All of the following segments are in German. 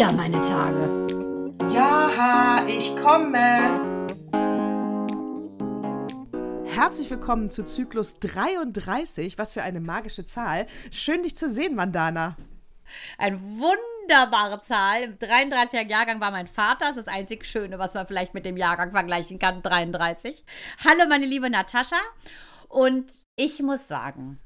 wieder meine Tage. Ja, ich komme. Herzlich willkommen zu Zyklus 33. Was für eine magische Zahl. Schön, dich zu sehen, Mandana. Eine wunderbare Zahl. Im 33er Jahrgang war mein Vater. Das ist das einzig Schöne, was man vielleicht mit dem Jahrgang vergleichen kann. 33. Hallo, meine liebe Natascha. Und ich muss sagen,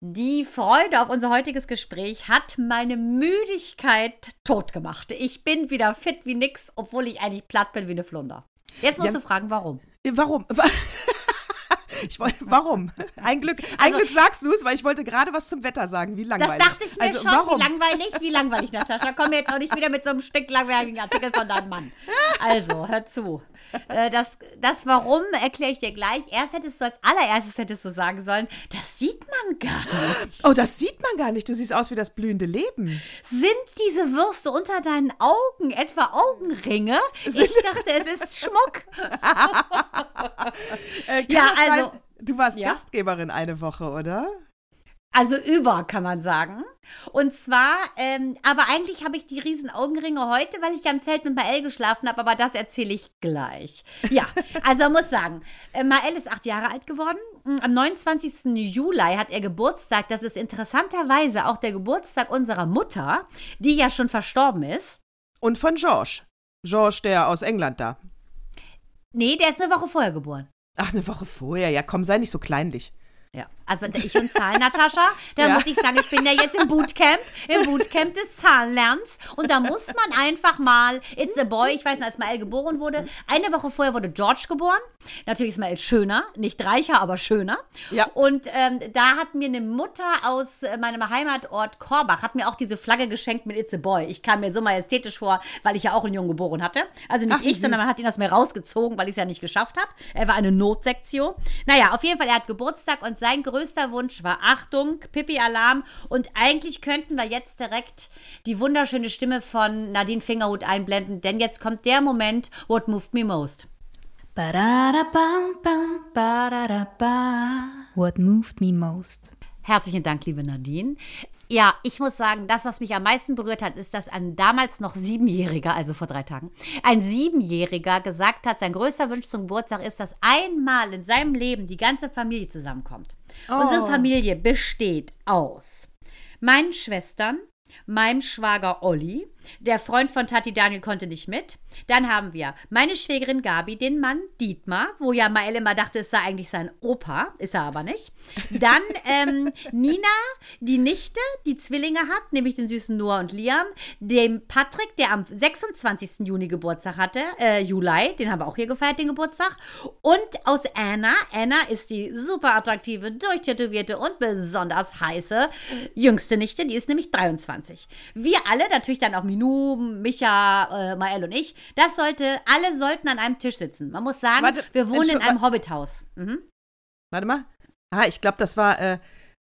die Freude auf unser heutiges Gespräch hat meine Müdigkeit totgemacht. Ich bin wieder fit wie nix, obwohl ich eigentlich platt bin wie eine Flunder. Jetzt musst ja, du fragen, warum? Warum? Ich wollte, warum? Ein Glück, ein also, Glück sagst du es, weil ich wollte gerade was zum Wetter sagen. Wie langweilig. Das dachte ich mir also, schon. Warum? Wie langweilig, wie langweilig, Natascha. Komm jetzt auch nicht wieder mit so einem Stück langweiligen Artikel von deinem Mann. Also, hör zu. Äh, das, das Warum erkläre ich dir gleich. Erst hättest du als allererstes hättest du sagen sollen, das sieht man gar nicht. Oh, das sieht man gar nicht. Du siehst aus wie das blühende Leben. Sind diese Würste unter deinen Augen etwa Augenringe? Ich dachte, es ist Schmuck. äh, ja, also Du warst ja? Gastgeberin eine Woche, oder? Also über, kann man sagen. Und zwar, ähm, aber eigentlich habe ich die riesen Augenringe heute, weil ich am Zelt mit Mael geschlafen habe, aber das erzähle ich gleich. Ja, also man muss sagen, äh, Mael ist acht Jahre alt geworden. Mm, am 29. Juli hat er Geburtstag. Das ist interessanterweise auch der Geburtstag unserer Mutter, die ja schon verstorben ist. Und von George. George, der aus England da. Nee, der ist eine Woche vorher geboren. Ach, eine Woche vorher. Ja, komm, sei nicht so kleinlich. Ja, also ich und Zahlen, Natascha, da ja. muss ich sagen, ich bin ja jetzt im Bootcamp, im Bootcamp des Zahlenlernens. Und da muss man einfach mal, it's a boy, ich weiß nicht, als Mael geboren wurde, eine Woche vorher wurde George geboren, natürlich ist Mael schöner, nicht reicher, aber schöner. Ja. und ähm, da hat mir eine Mutter aus äh, meinem Heimatort Korbach, hat mir auch diese Flagge geschenkt mit it's a boy, ich kam mir so majestätisch vor, weil ich ja auch einen Jungen geboren hatte, also nicht Ach, ich, sondern man hat ihn aus mir rausgezogen, weil ich es ja nicht geschafft habe, er war eine Notsektion, naja, auf jeden Fall, er hat Geburtstag und sein größter Wunsch war Achtung, Pippi-Alarm. Und eigentlich könnten wir jetzt direkt die wunderschöne Stimme von Nadine Fingerhut einblenden, denn jetzt kommt der Moment, what moved me most. What moved me most. Herzlichen Dank, liebe Nadine. Ja, ich muss sagen, das, was mich am meisten berührt hat, ist, dass ein damals noch Siebenjähriger, also vor drei Tagen, ein Siebenjähriger gesagt hat, sein größter Wunsch zum Geburtstag ist, dass einmal in seinem Leben die ganze Familie zusammenkommt. Oh. Unsere Familie besteht aus meinen Schwestern, meinem Schwager Olli, der Freund von Tati Daniel konnte nicht mit. Dann haben wir meine Schwägerin Gabi, den Mann Dietmar, wo ja Mael immer dachte, es sei eigentlich sein Opa, ist er aber nicht. Dann ähm, Nina, die Nichte, die Zwillinge hat, nämlich den süßen Noah und Liam. Dem Patrick, der am 26. Juni Geburtstag hatte, äh, Juli, den haben wir auch hier gefeiert, den Geburtstag. Und aus Anna, Anna ist die super attraktive, durchtätowierte und besonders heiße jüngste Nichte, die ist nämlich 23. Wir alle, natürlich dann auch Minuten Minu, Micha, äh, Mael und ich, das sollte, alle sollten an einem Tisch sitzen. Man muss sagen, Warte, wir wohnen in einem Hobbithaus. Mhm. Warte mal. Ah, ich glaube, das war, äh,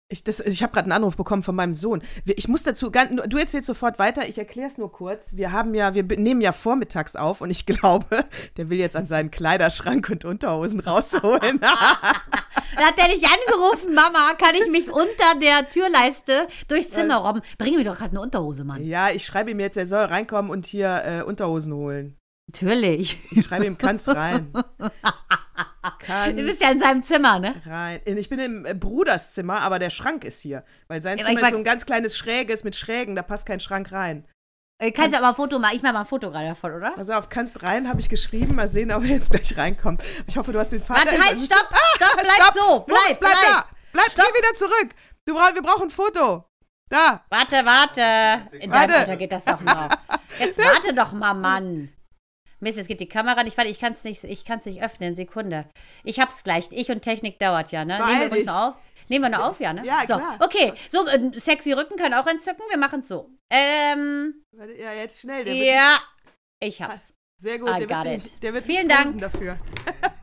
ich, ich habe gerade einen Anruf bekommen von meinem Sohn. Ich muss dazu, du erzählst sofort weiter, ich erkläre es nur kurz. Wir haben ja, wir nehmen ja vormittags auf und ich glaube, der will jetzt an seinen Kleiderschrank und Unterhosen rausholen. da hat der dich angerufen, Mama, kann ich mich unter der Türleiste durchs Zimmer robben? Bring mir doch gerade eine Unterhose, Mann. Ja, ich schreibe ihm jetzt, er soll reinkommen und hier äh, Unterhosen holen. Natürlich. Ich schreibe ihm, kannst rein. Kannst du bist ja in seinem Zimmer, ne? Rein. Ich bin im äh, Bruderszimmer, aber der Schrank ist hier. Weil sein ja, Zimmer ist so ein ganz kleines Schräges mit Schrägen, da passt kein Schrank rein. Äh, kannst du aber ein Foto machen? Ich mache mal ein Foto gerade davon, oder? Pass auf, kannst rein, habe ich geschrieben. Mal sehen, ob er jetzt gleich reinkommt. Ich hoffe, du hast den Vater. Warte, halt, stopp, ah, stopp, bleib stopp. so. Bleib, bleib, bleib da. Bleib, stopp. geh wieder zurück. Du brauch, wir brauchen ein Foto. Da. Warte, warte. In deinem Alter geht das doch noch. Jetzt warte doch mal, Mann. Mist, jetzt geht die Kamera nicht weiter. Ich kann es nicht, nicht öffnen. Sekunde. Ich hab's gleich. Ich und Technik dauert ja, ne? Nehmen wir uns noch auf? Nehmen wir noch auf, ja, ne? Ja, so, klar. Okay, so, äh, sexy Rücken kann auch entzücken. Wir machen es so. Ähm. Ja, jetzt schnell. Der ja, ich hab's. Sehr gut, I der got wird, it. der wird Vielen Dank dafür.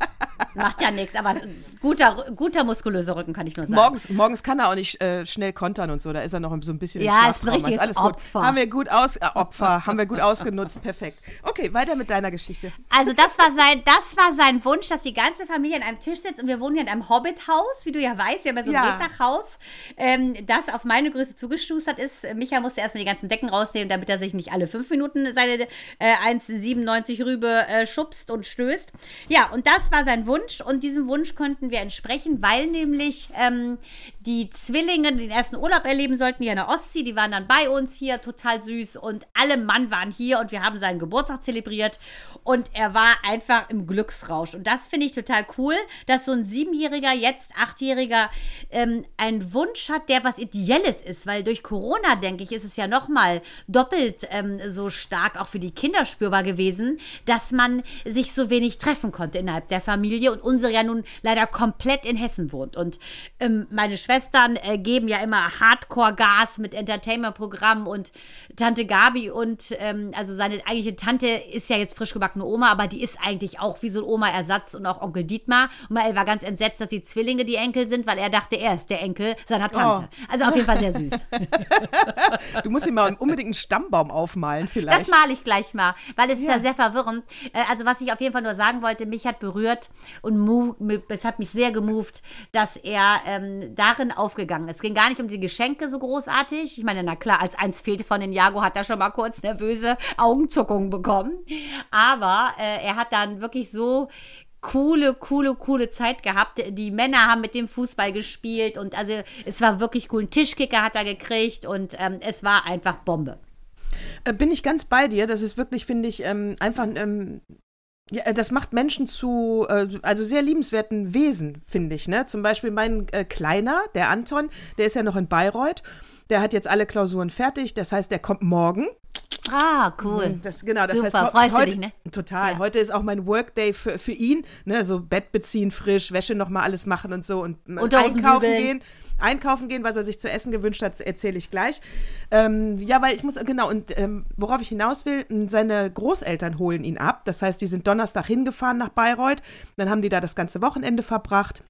Macht ja nichts, aber guter, guter muskulöser Rücken kann ich nur sagen. Morgens, morgens kann er auch nicht äh, schnell kontern und so. Da ist er noch so ein bisschen Ja, ist ein Schlaftraum. richtiges alles Opfer. gut. Haben wir gut aus äh, Opfer, haben wir gut ausgenutzt. Perfekt. Okay, weiter mit deiner Geschichte. Also das war sein, das war sein Wunsch, dass die ganze Familie an einem Tisch sitzt und wir wohnen ja in einem Hobbit-Haus, wie du ja weißt. Wir haben ja so ein Ja. Mietdachhaus, ähm, das auf meine Größe zugestustert ist. Micha musste erstmal die ganzen Decken rausnehmen, damit er sich nicht alle fünf Minuten seine äh, 1,97 Rübe äh, schubst und stößt. Ja, und das war sein Wunsch und diesem Wunsch konnten wir entsprechen, weil nämlich ähm, die Zwillinge den ersten Urlaub erleben sollten hier in der Ostsee. Die waren dann bei uns hier, total süß und alle Mann waren hier und wir haben seinen Geburtstag zelebriert und er war einfach im Glücksrausch. Und das finde ich total cool, dass so ein Siebenjähriger, jetzt Achtjähriger, ähm, einen Wunsch hat, der was Ideelles ist, weil durch Corona, denke ich, ist es ja nochmal doppelt ähm, so stark auch für die Kinder spürbar gewesen, dass man sich so wenig treffen konnte innerhalb der Familie und unsere ja nun leider komplett in Hessen wohnt. Und ähm, meine Schwestern äh, geben ja immer Hardcore-Gas mit Entertainment-Programmen und Tante Gabi und ähm, also seine eigentliche Tante ist ja jetzt frisch gebackene Oma, aber die ist eigentlich auch wie so ein Oma-Ersatz und auch Onkel Dietmar. Und Mael war ganz entsetzt, dass die Zwillinge die Enkel sind, weil er dachte, er ist der Enkel seiner Tante. Also auf jeden Fall sehr süß. Du musst ihm mal unbedingt einen Stammbaum aufmalen, Das vielleicht. male ich gleich mal, weil es ist ja Ja. sehr verwirrend. Äh, Also was ich auf jeden Fall nur sagen wollte, mich hat berührt und es hat mich sehr gemoved, dass er ähm, darin aufgegangen ist. Es ging gar nicht um die Geschenke so großartig. Ich meine, na klar, als eins fehlte von den Jago, hat er schon mal kurz nervöse Augenzuckungen bekommen. Aber äh, er hat dann wirklich so coole, coole, coole Zeit gehabt. Die Männer haben mit dem Fußball gespielt und also es war wirklich cool. Einen Tischkicker hat er gekriegt und ähm, es war einfach Bombe. Äh, Bin ich ganz bei dir. Das ist wirklich, finde ich, ähm, einfach. Ähm, ja, äh, das macht Menschen zu, äh, also sehr liebenswerten Wesen, finde ich. Ne? Zum Beispiel mein äh, Kleiner, der Anton, der ist ja noch in Bayreuth. Der hat jetzt alle Klausuren fertig. Das heißt, der kommt morgen. Ah, cool. Das, genau, das Super, heißt, heute, dich, ne? Total. Ja. Heute ist auch mein Workday für, für ihn. Ne? So Bett beziehen, frisch, Wäsche nochmal alles machen und so. Und Unterhosen einkaufen gehen. Einkaufen gehen, was er sich zu essen gewünscht hat, erzähle ich gleich. Ähm, ja, weil ich muss, genau, und ähm, worauf ich hinaus will, seine Großeltern holen ihn ab. Das heißt, die sind Donnerstag hingefahren nach Bayreuth. Dann haben die da das ganze Wochenende verbracht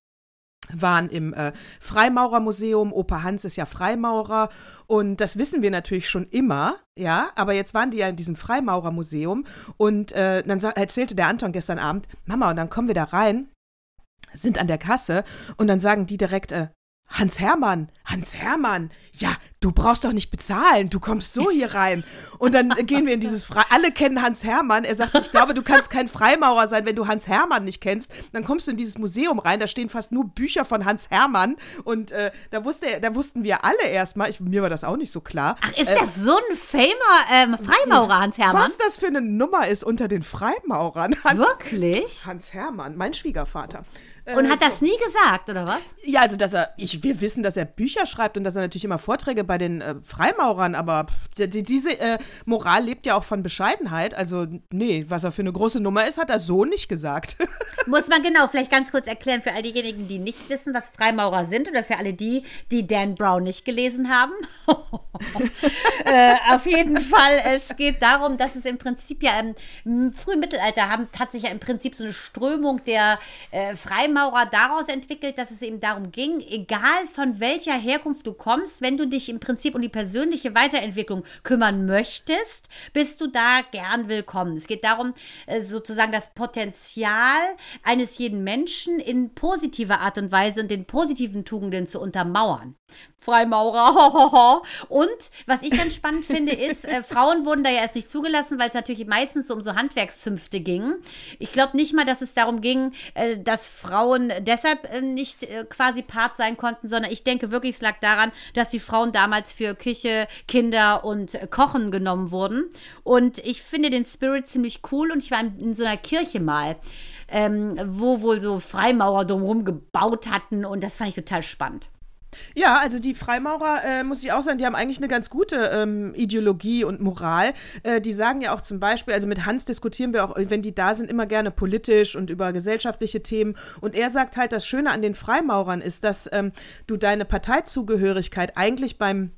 waren im äh, Freimaurermuseum. Opa Hans ist ja Freimaurer und das wissen wir natürlich schon immer, ja. Aber jetzt waren die ja in diesem Freimaurermuseum und äh, dann erzählte der Anton gestern Abend, Mama, und dann kommen wir da rein, sind an der Kasse und dann sagen die direkt, äh, Hans Hermann, Hans Hermann, ja, du brauchst doch nicht bezahlen, du kommst so hier rein. Und dann äh, gehen wir in dieses Fre alle kennen Hans Hermann. Er sagt, ich glaube, du kannst kein Freimaurer sein, wenn du Hans Hermann nicht kennst. Dann kommst du in dieses Museum rein, da stehen fast nur Bücher von Hans Hermann. Und äh, da, wusste, da wussten wir alle erstmal, ich, mir war das auch nicht so klar. Ach, ist das so ein famer ähm, Freimaurer, Hans Hermann? Was das für eine Nummer ist unter den Freimaurern. Hans, Wirklich? Hans Hermann, mein Schwiegervater. Äh, Und hat so. das nie gesagt, oder was? Ja, also dass er, ich, wir wissen, dass er Bücher schreibt und dass er natürlich immer Vorträge bei den äh, Freimaurern, aber pff, die, diese äh, Moral lebt ja auch von Bescheidenheit. Also, nee, was er für eine große Nummer ist, hat er so nicht gesagt. Muss man genau vielleicht ganz kurz erklären für all diejenigen, die nicht wissen, was Freimaurer sind oder für alle die, die Dan Brown nicht gelesen haben. äh, auf jeden Fall, es geht darum, dass es im Prinzip ja im, im frühen Mittelalter haben, hat sich ja im Prinzip so eine Strömung der äh, Freimaurer daraus entwickelt, dass es eben darum ging, egal von welcher Herkunft du kommst, wenn du dich im Prinzip um die persönliche Weiterentwicklung kümmern möchtest, bist du da gern willkommen. Es geht darum, äh, sozusagen das Potenzial eines jeden Menschen in positiver Art und Weise und den positiven Tugenden zu untermauern. Freimaurer, hohoho. Und was ich ganz spannend finde, ist, äh, Frauen wurden da ja erst nicht zugelassen, weil es natürlich meistens so um so Handwerkszünfte ging. Ich glaube nicht mal, dass es darum ging, äh, dass Frauen deshalb äh, nicht äh, quasi Part sein konnten, sondern ich denke wirklich, es lag daran, dass die Frauen damals für Küche, Kinder und äh, Kochen genommen wurden. Und ich finde den Spirit ziemlich cool und ich war in, in so einer Kirche mal. Ähm, wo wohl so Freimaurer drumherum gebaut hatten und das fand ich total spannend. Ja, also die Freimaurer, äh, muss ich auch sagen, die haben eigentlich eine ganz gute ähm, Ideologie und Moral. Äh, die sagen ja auch zum Beispiel, also mit Hans diskutieren wir auch, wenn die da sind, immer gerne politisch und über gesellschaftliche Themen. Und er sagt halt, das Schöne an den Freimaurern ist, dass ähm, du deine Parteizugehörigkeit eigentlich beim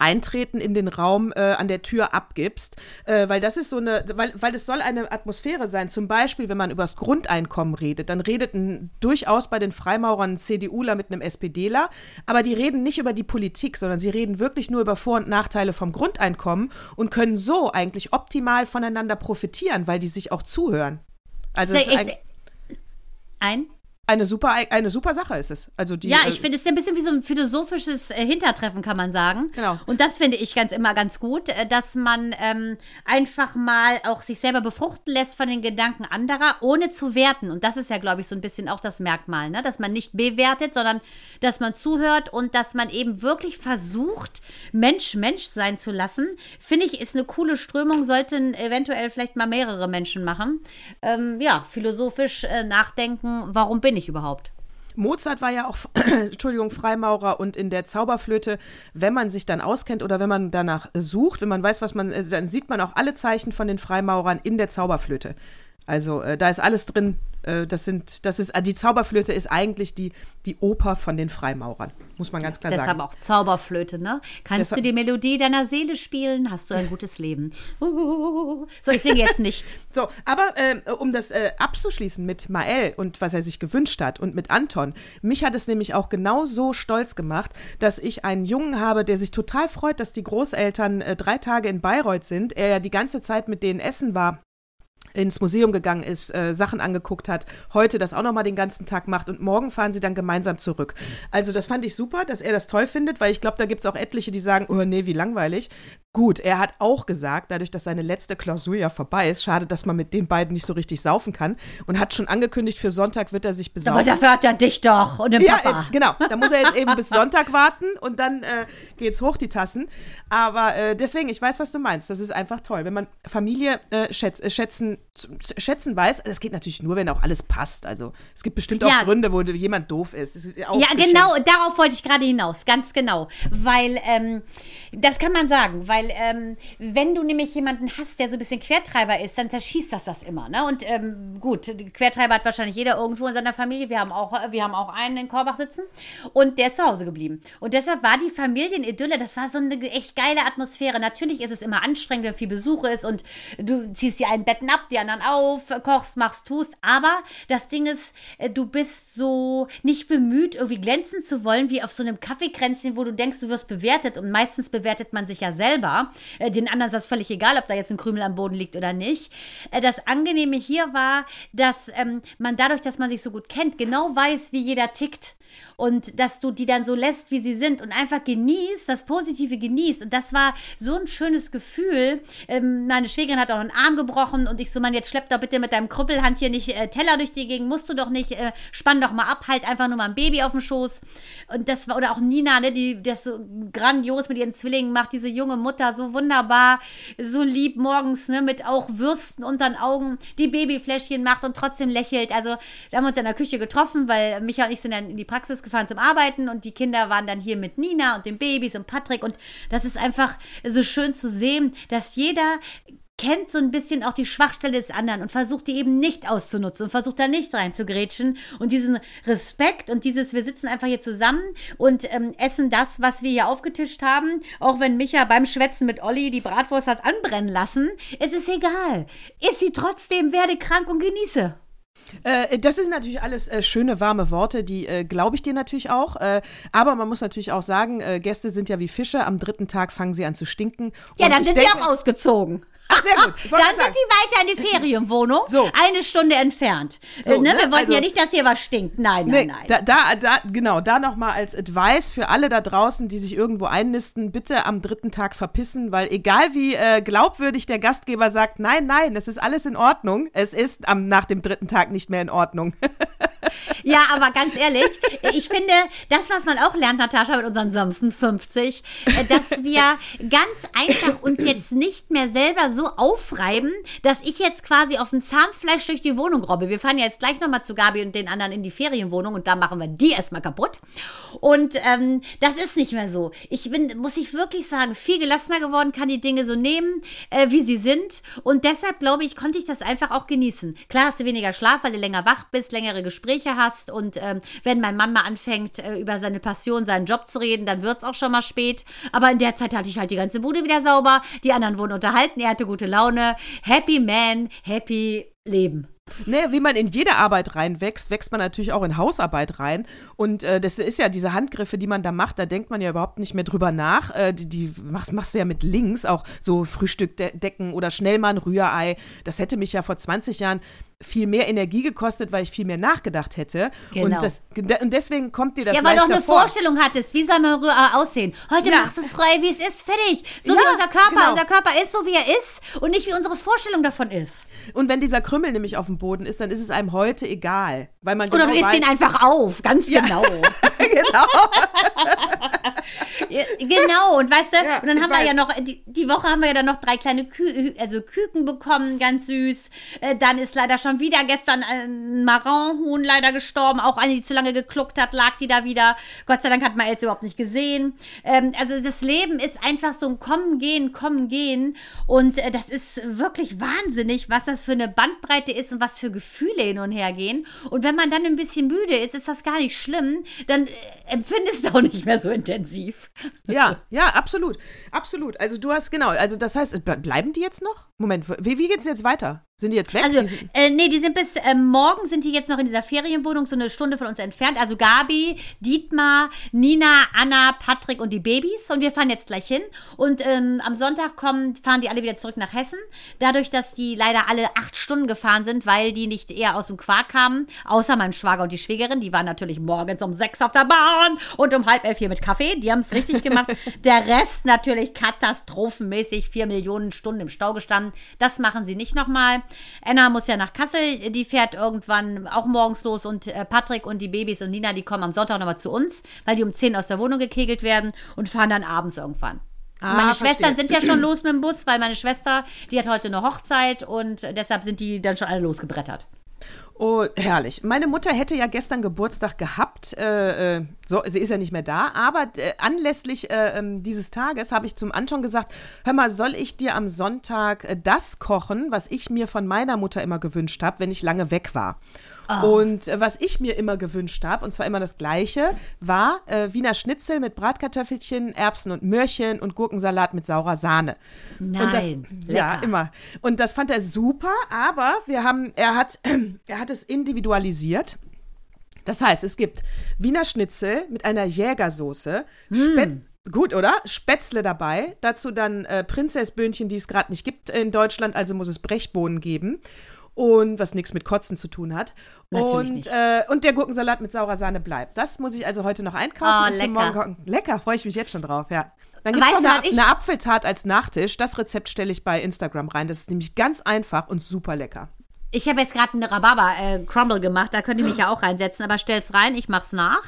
Eintreten in den Raum äh, an der Tür abgibst, äh, weil das ist so eine, weil, weil es soll eine Atmosphäre sein. Zum Beispiel, wenn man über das Grundeinkommen redet, dann redet ein, durchaus bei den Freimaurern ein CDUler mit einem SPDler, aber die reden nicht über die Politik, sondern sie reden wirklich nur über Vor- und Nachteile vom Grundeinkommen und können so eigentlich optimal voneinander profitieren, weil die sich auch zuhören. Also es ist ein, ein eine super, eine super Sache ist es. Also die, ja, ich finde, es ist ein bisschen wie so ein philosophisches äh, Hintertreffen, kann man sagen. Genau. Und das finde ich ganz immer ganz gut, äh, dass man ähm, einfach mal auch sich selber befruchten lässt von den Gedanken anderer, ohne zu werten. Und das ist ja, glaube ich, so ein bisschen auch das Merkmal, ne? dass man nicht bewertet, sondern dass man zuhört und dass man eben wirklich versucht, Mensch Mensch sein zu lassen. Finde ich, ist eine coole Strömung, sollten eventuell vielleicht mal mehrere Menschen machen. Ähm, ja, philosophisch äh, nachdenken, warum bin ich ich überhaupt? Mozart war ja auch, Entschuldigung, Freimaurer und in der Zauberflöte, wenn man sich dann auskennt oder wenn man danach sucht, wenn man weiß, was man, dann sieht man auch alle Zeichen von den Freimaurern in der Zauberflöte. Also äh, da ist alles drin. Äh, das sind, das ist, die Zauberflöte ist eigentlich die, die Oper von den Freimaurern, muss man ganz klar Deshalb sagen. Deshalb auch Zauberflöte, ne? Kannst Deshalb, du die Melodie deiner Seele spielen, hast du ein gutes Leben. So, ich singe jetzt nicht. so, aber äh, um das äh, abzuschließen mit Mael und was er sich gewünscht hat und mit Anton, mich hat es nämlich auch genau so stolz gemacht, dass ich einen Jungen habe, der sich total freut, dass die Großeltern äh, drei Tage in Bayreuth sind. Er ja die ganze Zeit mit denen essen war ins Museum gegangen ist, äh, Sachen angeguckt hat, heute das auch nochmal den ganzen Tag macht und morgen fahren sie dann gemeinsam zurück. Also das fand ich super, dass er das toll findet, weil ich glaube, da gibt es auch etliche, die sagen, oh nee, wie langweilig. Gut, er hat auch gesagt, dadurch, dass seine letzte Klausur ja vorbei ist, schade, dass man mit den beiden nicht so richtig saufen kann und hat schon angekündigt, für Sonntag wird er sich besaufen. Aber dafür hat er dich doch und den ja, Papa. Äh, genau, da muss er jetzt eben bis Sonntag warten und dann äh, geht's hoch, die Tassen. Aber äh, deswegen, ich weiß, was du meinst. Das ist einfach toll, wenn man Familie äh, schätz, äh, schätzen schätzen weiß. Das geht natürlich nur, wenn auch alles passt. Also es gibt bestimmt auch ja. Gründe, wo jemand doof ist. ist ja, genau, darauf wollte ich gerade hinaus, ganz genau. Weil, ähm, das kann man sagen, weil ähm, wenn du nämlich jemanden hast, der so ein bisschen Quertreiber ist, dann zerschießt das das immer. Ne? Und ähm, gut, Quertreiber hat wahrscheinlich jeder irgendwo in seiner Familie. Wir haben auch, wir haben auch einen in Korbach sitzen und der ist zu Hause geblieben. Und deshalb war die Familienidylle, das war so eine echt geile Atmosphäre. Natürlich ist es immer anstrengend, wenn viel Besuch ist und du ziehst dir ein Betten ab, die anderen auf, kochst, machst, tust. Aber das Ding ist, äh, du bist so nicht bemüht, irgendwie glänzen zu wollen, wie auf so einem Kaffeekränzchen, wo du denkst, du wirst bewertet. Und meistens bewertet man sich ja selber. Äh, den anderen ist das völlig egal, ob da jetzt ein Krümel am Boden liegt oder nicht. Äh, das Angenehme hier war, dass ähm, man dadurch, dass man sich so gut kennt, genau weiß, wie jeder tickt und dass du die dann so lässt, wie sie sind und einfach genießt, das Positive genießt. Und das war so ein schönes Gefühl. Ähm, meine Schwägerin hat auch einen Arm gebrochen und ich so, man, jetzt schlepp doch bitte mit deinem Krüppelhand hier nicht äh, Teller durch die Gegend, musst du doch nicht, äh, spann doch mal ab, halt einfach nur mal ein Baby auf dem Schoß. Und das war, oder auch Nina, ne, die das so grandios mit ihren Zwillingen macht, diese junge Mutter, so wunderbar, so lieb morgens, ne, mit auch Würsten unter den Augen, die Babyfläschchen macht und trotzdem lächelt. Also, da haben wir uns in der Küche getroffen, weil Micha und ich sind dann in die Praxis Praxis gefahren zum Arbeiten und die Kinder waren dann hier mit Nina und den Babys und Patrick und das ist einfach so schön zu sehen, dass jeder kennt so ein bisschen auch die Schwachstelle des anderen und versucht die eben nicht auszunutzen und versucht da nicht reinzugrätschen und diesen Respekt und dieses, wir sitzen einfach hier zusammen und ähm, essen das, was wir hier aufgetischt haben, auch wenn Micha beim Schwätzen mit Olli die Bratwurst hat anbrennen lassen, es ist egal. Ist sie trotzdem, werde krank und genieße. Äh, das sind natürlich alles äh, schöne, warme Worte, die äh, glaube ich dir natürlich auch. Äh, aber man muss natürlich auch sagen, äh, Gäste sind ja wie Fische. Am dritten Tag fangen sie an zu stinken. Ja, dann sind denke, sie auch ausgezogen. Sehr gut. Dann sind die weiter in die Ferienwohnung, so. eine Stunde entfernt. So, ne? Wir wollten also, ja nicht, dass hier was stinkt. Nein, nein, nee, nein. Da, da, da, genau, da nochmal als Advice für alle da draußen, die sich irgendwo einnisten, bitte am dritten Tag verpissen, weil egal wie äh, glaubwürdig der Gastgeber sagt, nein, nein, es ist alles in Ordnung, es ist am, nach dem dritten Tag nicht mehr in Ordnung. Ja, aber ganz ehrlich, ich finde, das, was man auch lernt, Natascha, mit unseren sanften 50, äh, dass wir ganz einfach uns jetzt nicht mehr selber so aufreiben, dass ich jetzt quasi auf dem Zahnfleisch durch die Wohnung robbe. Wir fahren ja jetzt gleich nochmal zu Gabi und den anderen in die Ferienwohnung und da machen wir die erstmal kaputt. Und ähm, das ist nicht mehr so. Ich bin, muss ich wirklich sagen, viel gelassener geworden, kann die Dinge so nehmen, äh, wie sie sind. Und deshalb, glaube ich, konnte ich das einfach auch genießen. Klar hast du weniger Schlaf, weil du länger wach bist, längere Gespräche hast. Und ähm, wenn mein Mann mal anfängt, äh, über seine Passion, seinen Job zu reden, dann wird es auch schon mal spät. Aber in der Zeit hatte ich halt die ganze Bude wieder sauber. Die anderen wurden unterhalten, er hatte gute Laune. Happy Man, happy Leben. Ne, wie man in jede Arbeit reinwächst, wächst man natürlich auch in Hausarbeit rein. Und äh, das ist ja diese Handgriffe, die man da macht, da denkt man ja überhaupt nicht mehr drüber nach. Äh, die die machst, machst du ja mit links, auch so Frühstückdecken oder schnell mal ein Rührei. Das hätte mich ja vor 20 Jahren viel mehr Energie gekostet, weil ich viel mehr nachgedacht hätte. Genau. Und, das, und deswegen kommt dir das Ja, weil du auch eine vor. Vorstellung hattest, wie soll man Rührei aussehen? Heute Ja. machst du es frei, wie es ist, fertig. So Ja, wie unser Körper. genau. Unser Körper ist so, wie er ist und nicht wie unsere Vorstellung davon ist. Und wenn dieser Krümmel nämlich auf dem Boden ist, dann ist es einem heute egal. Weil man Oder genau du isst ihn einfach auf, ganz Ja. genau. genau. Genau, und weißt du, Ja, und dann haben wir weiß. ja noch, die, die Woche haben wir ja dann noch drei kleine Kü also Küken bekommen, ganz süß. Äh, dann ist leider schon wieder gestern ein Maranhuhn leider gestorben, auch eine, die zu lange gekluckt hat, lag die da wieder. Gott sei Dank hat man Else überhaupt nicht gesehen. Ähm, also das Leben ist einfach so ein Kommen, Gehen, Kommen, Gehen. Und äh, das ist wirklich wahnsinnig, was das für eine Bandbreite ist und was für Gefühle hin und her gehen. Und wenn man dann ein bisschen müde ist, ist das gar nicht schlimm, dann äh, empfindest du auch nicht mehr so intensiv. Ja, ja, absolut. Absolut. Also du hast, genau, also das heißt, ble- bleiben die jetzt noch? Moment, wie, wie geht's jetzt weiter? Sind die jetzt weg? Also, die äh, nee, die sind bis äh, morgen sind die jetzt noch in dieser Ferienwohnung, so eine Stunde von uns entfernt. Also Gabi, Dietmar, Nina, Anna, Patrick und die Babys. Und wir fahren jetzt gleich hin. Und ähm, am Sonntag kommen, fahren die alle wieder zurück nach Hessen. Dadurch, dass die leider alle acht Stunden gefahren sind, weil die nicht eher aus dem Quark kamen, außer meinem Schwager und die Schwägerin. Die waren natürlich morgens um sechs auf der Bahn und um halb elf hier mit Kaffee. Die haben es richtig gemacht. Der Rest natürlich katastrophenmäßig, vier Millionen Stunden im Stau gestanden. Das machen sie nicht nochmal. Anna muss ja nach Kassel, die fährt irgendwann auch morgens los und äh, Patrick und die Babys und Nina, die kommen am Sonntag nochmal zu uns, weil die um 10 aus der Wohnung gekegelt werden und fahren dann abends irgendwann. Ah, meine verstehe. Schwestern sind ja schon los mit dem Bus, weil meine Schwester, die hat heute eine Hochzeit und deshalb sind die dann schon alle losgebrettert. Oh, herrlich. Meine Mutter hätte ja gestern Geburtstag gehabt. Äh, äh, so, sie ist ja nicht mehr da. Aber äh, anlässlich äh, ähm, dieses Tages habe ich zum Anton gesagt: Hör mal, soll ich dir am Sonntag äh, das kochen, was ich mir von meiner Mutter immer gewünscht habe, wenn ich lange weg war? Und äh, was ich mir immer gewünscht habe, und zwar immer das Gleiche, war äh, Wiener Schnitzel mit Bratkartoffelchen, Erbsen und Möhrchen und Gurkensalat mit saurer Sahne. und das, Nein, ja, immer. Und das fand er super, aber wir haben, er hat, er hat es individualisiert. Das heißt, es gibt Wiener Schnitzel mit einer Jägersoße, Spät Gut, oder? Spätzle dabei. Dazu dann äh, Prinzessböhnchen, die es gerade nicht gibt in Deutschland, also muss es Brechbohnen geben. Und was nichts mit Kotzen zu tun hat. Natürlich und. Äh, und der Gurkensalat mit saurer Sahne bleibt. Das muss ich also heute noch einkaufen. Oh, lecker. morgen kochen. Lecker, freue ich mich jetzt schon drauf, ja. Dann gibt es noch eine, eine Apfeltat als Nachtisch. Das Rezept stelle ich bei Instagram rein. Das ist nämlich ganz einfach und super lecker. Ich habe jetzt gerade eine Rhabarber-Crumble gemacht, da könnt ihr mich ja auch reinsetzen, aber stell's rein, ich mach's nach.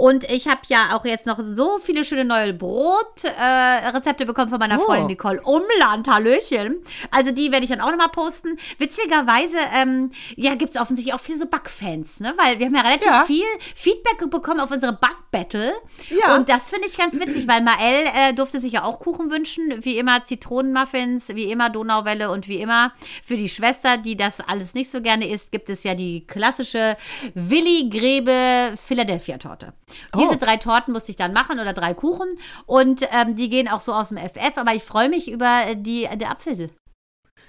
Und ich habe ja auch jetzt noch so viele schöne neue Brotrezepte äh, bekommen von meiner Oh. Freundin Nicole Umland. Hallöchen. Also die werde ich dann auch nochmal posten. Witzigerweise, ähm, ja, gibt es offensichtlich auch viele so Backfans, ne? Weil wir haben ja relativ Ja. viel Feedback bekommen auf unsere Backbattle. Ja. Und das finde ich ganz witzig, weil Mael äh, durfte sich ja auch Kuchen wünschen. Wie immer Zitronenmuffins, wie immer Donauwelle und wie immer für die Schwester, die das alles nicht so gerne isst, gibt es ja die klassische Willi Grebe Philadelphia Torte. Diese Oh. drei Torten musste ich dann machen oder drei Kuchen und ähm, die gehen auch so aus dem FF, aber ich freue mich über äh, die, die Apfel.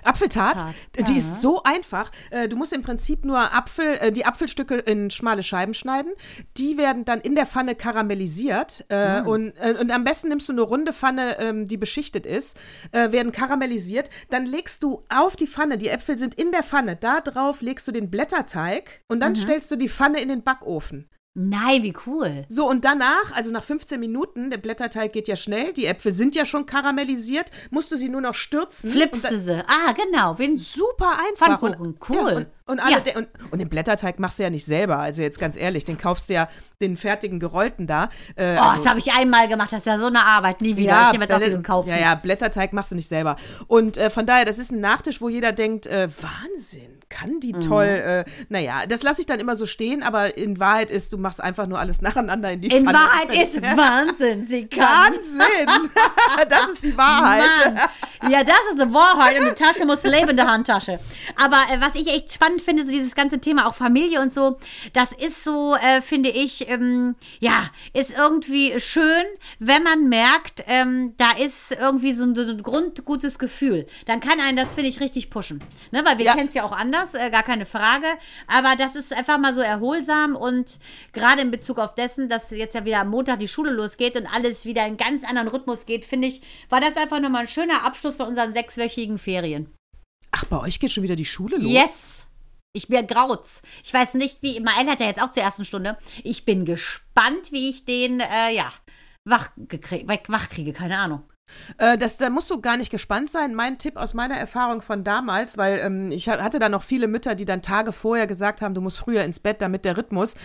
Apfeltat, Tat, die ja. ist so einfach. Äh, Du musst im Prinzip nur Apfel, äh, die Apfelstücke in schmale Scheiben schneiden. Die werden dann in der Pfanne karamellisiert. Äh, und, und am besten nimmst du eine runde Pfanne, ähm, die beschichtet ist, werden karamellisiert. Dann legst du auf die Pfanne, die Äpfel sind in der Pfanne, da drauf legst du den Blätterteig und dann stellst du die Pfanne in den Backofen. Nein, wie cool. So, und danach, also nach 15 Minuten, der Blätterteig geht ja schnell, die Äpfel sind ja schon karamellisiert, musst du sie nur noch stürzen. du sie. Ah, genau. Wie ein super einfach. Pfannkuchen, cool. Ja, und, und, Ja. und, und den Blätterteig machst du ja nicht selber. Also jetzt ganz ehrlich, den kaufst du ja den fertigen gerollten da. Äh, Oh, das habe ich einmal gemacht, das ist ja so eine Arbeit, nie wieder. ich nehme jetzt auch den gekauft. Ja, ja, Blätterteig machst du nicht selber. Und äh, von daher, das ist ein Nachtisch, wo jeder denkt, äh, Wahnsinn, kann die Mhm. toll. Äh, naja, das lasse ich dann immer so stehen, aber in Wahrheit ist, du machst einfach nur alles nacheinander in die In Pfanne. Wahrheit ist Wahnsinn, sie kann. Wahnsinn! das ist die Wahrheit. Mann. Ja, das ist eine Wahrheit und die Tasche muss leben in der Handtasche. Aber äh, was ich echt spannend finde, so dieses ganze Thema auch Familie und so, das ist so, äh, finde ich, ähm, ja, ist irgendwie schön, wenn man merkt, ähm, da ist irgendwie so ein, so ein grundgutes Gefühl. Dann kann einen das, finde ich, richtig pushen. Ne? Weil wir Ja. kennen es ja auch anders, äh, gar keine Frage. Aber das ist einfach mal so erholsam und gerade in Bezug auf dessen, dass jetzt ja wieder am Montag die Schule losgeht und alles wieder in ganz anderen Rhythmus geht, finde ich, war das einfach nochmal ein schöner Abschluss von unseren sechswöchigen Ferien. Ach, bei euch geht schon wieder die Schule los? Yes! Ich bin grauz. Ich weiß nicht, wie. Mael hat ja jetzt auch zur ersten Stunde. Ich bin gespannt, wie ich den, äh, ja, wach, wach kriege. Keine Ahnung. Äh, das, da musst du gar nicht gespannt sein. Mein Tipp aus meiner Erfahrung von damals, weil ähm, ich ha- hatte da noch viele Mütter, die dann Tage vorher gesagt haben, du musst früher ins Bett, damit der Rhythmus.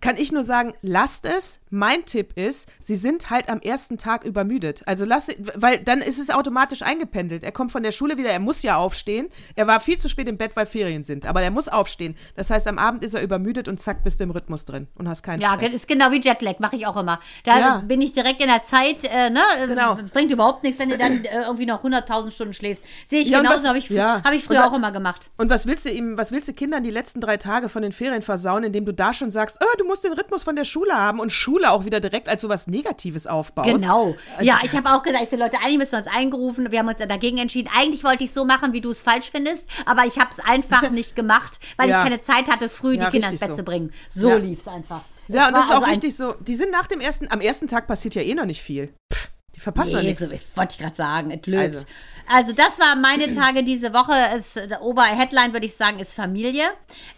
Kann ich nur sagen, lasst es. Mein Tipp ist, sie sind halt am ersten Tag übermüdet. Also lass, weil dann ist es automatisch eingependelt. Er kommt von der Schule wieder, er muss ja aufstehen. Er war viel zu spät im Bett, weil Ferien sind. Aber er muss aufstehen. Das heißt, am Abend ist er übermüdet und zack, bist du im Rhythmus drin und hast keinen Ja, Stress. ist genau wie Jetlag, mache ich auch immer. Da Ja. bin ich direkt in der Zeit, äh, ne? Genau. Bringt überhaupt nichts, wenn du dann äh, irgendwie noch 100.000 Stunden schläfst. Sehe ich Ja, genauso, habe ich, ja. hab ich früher wa- auch immer gemacht. Und was willst du ihm, was willst du Kindern die letzten drei Tage von den Ferien versauen, indem du da schon sagst, oh, du musst den Rhythmus von der Schule haben und Schule auch wieder direkt als sowas Negatives aufbaust? Genau. Also, ja, ich habe auch gesagt, ich so, Leute, eigentlich müssen wir uns eingerufen. Wir haben uns dagegen entschieden. Eigentlich wollte ich so machen, wie du es falsch findest, aber ich habe es einfach nicht gemacht, weil Ja. ich keine Zeit hatte, früh Ja, die Kinder ins Bett so. zu bringen. So Ja. lief es einfach. Ja, und das ist auch also richtig so. Die sind nach dem ersten, am ersten Tag passiert ja eh noch nicht viel. Pff, die verpassen Nee, nichts. so, wollte ich gerade sagen, es löst. Also. Also. das waren meine Tage diese Woche. Es, der Oberheadline würde ich sagen, ist Familie.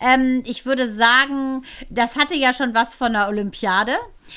Ähm, ich würde sagen, das hatte ja schon was von der Olympiade.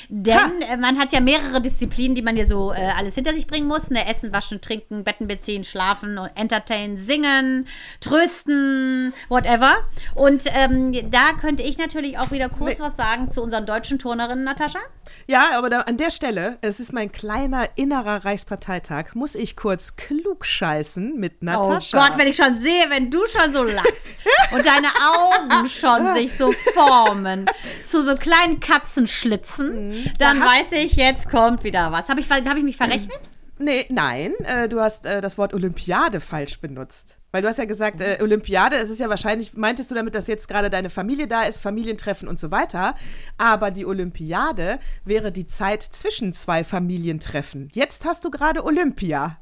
Denn äh, man hat ja mehrere Disziplinen, die man hier so äh, alles hinter sich bringen muss. Ne? Essen, waschen, trinken, Betten beziehen, schlafen, entertainen, singen, trösten, whatever. Und ähm, da könnte ich natürlich auch wieder kurz was sagen zu unseren deutschen Turnerinnen, Natascha. Ja, aber da, an der Stelle, es ist mein kleiner innerer Reichsparteitag, muss ich kurz klug scheißen mit Natascha. Oh Gott, wenn ich schon sehe, wenn du schon so lachst und deine Augen schon sich so formen zu so kleinen Katzenschlitzen, dann Da weiß ich, jetzt kommt wieder was. Habe ich, hab ich mich verrechnet? Nee, nein, äh, du hast äh, das Wort Olympiade falsch benutzt. Weil du hast ja gesagt, äh, Olympiade, es ist ja wahrscheinlich, meintest du damit, dass jetzt gerade deine Familie da ist, Familientreffen und so weiter. Aber die Olympiade wäre die Zeit zwischen zwei Familientreffen. Jetzt hast du gerade Olympia.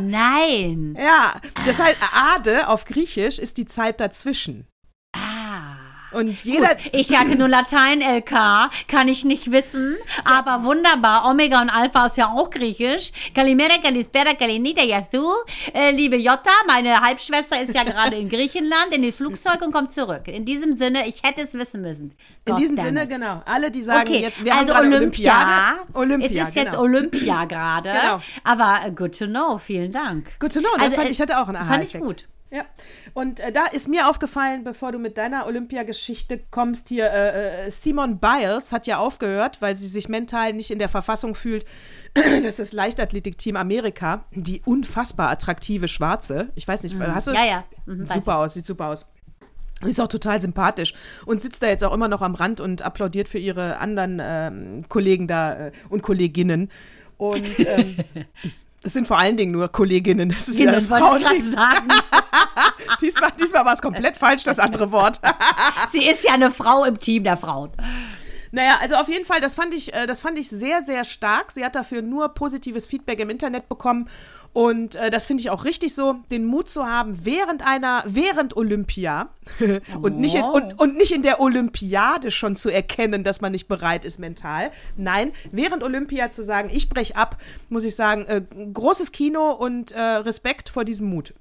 Nein. Ja, das heißt, Ade auf Griechisch ist die Zeit dazwischen. Und jeder. Gut, ich hatte nur Latein-LK, kann ich nicht wissen, aber wunderbar. Omega und Alpha ist ja auch griechisch. Kalimera, Kalispera, Kalinita, Yasu. Äh, liebe Jota, meine Halbschwester ist ja gerade in Griechenland, in den Flugzeug und kommt zurück. In diesem Sinne, ich hätte es wissen müssen. in God diesem damn Sinne, it. genau. Alle, die sagen Okay, jetzt, wir also haben Olympia. Olympiade. Olympia, es ist jetzt genau. Olympia gerade. Genau. Aber äh, good to know, vielen Dank. Good to know. Das fand, äh, ich hatte auch einen Fand ich Aha-Effekt. gut. Ja, und äh, da ist mir aufgefallen, bevor du mit deiner Olympiageschichte kommst, hier äh, äh, Simon Biles hat ja aufgehört, weil sie sich mental nicht in der Verfassung fühlt, dass das Leichtathletikteam Amerika, die unfassbar attraktive Schwarze, ich weiß nicht, hast du Ja, ja. Mhm, super aus, sieht super aus. Ist auch total sympathisch und sitzt da jetzt auch immer noch am Rand und applaudiert für ihre anderen ähm, Kollegen da äh, und Kolleginnen. Und ähm, es sind vor allen Dingen nur Kolleginnen. Das ist ja das das wollte ich sagen. Diesmal, diesmal war es komplett falsch, das andere Wort. Sie ist ja eine Frau im Team der Frauen. Naja, also auf jeden Fall, das fand ich, äh, das fand ich sehr, sehr stark. Sie hat dafür nur positives Feedback im Internet bekommen. Und äh, das finde ich auch richtig so, den Mut zu haben, während einer, während Olympia und, nicht in, und, und nicht in der Olympiade schon zu erkennen, dass man nicht bereit ist mental. Nein, während Olympia zu sagen, ich brech ab, muss ich sagen, äh, großes Kino und äh, Respekt vor diesem Mut.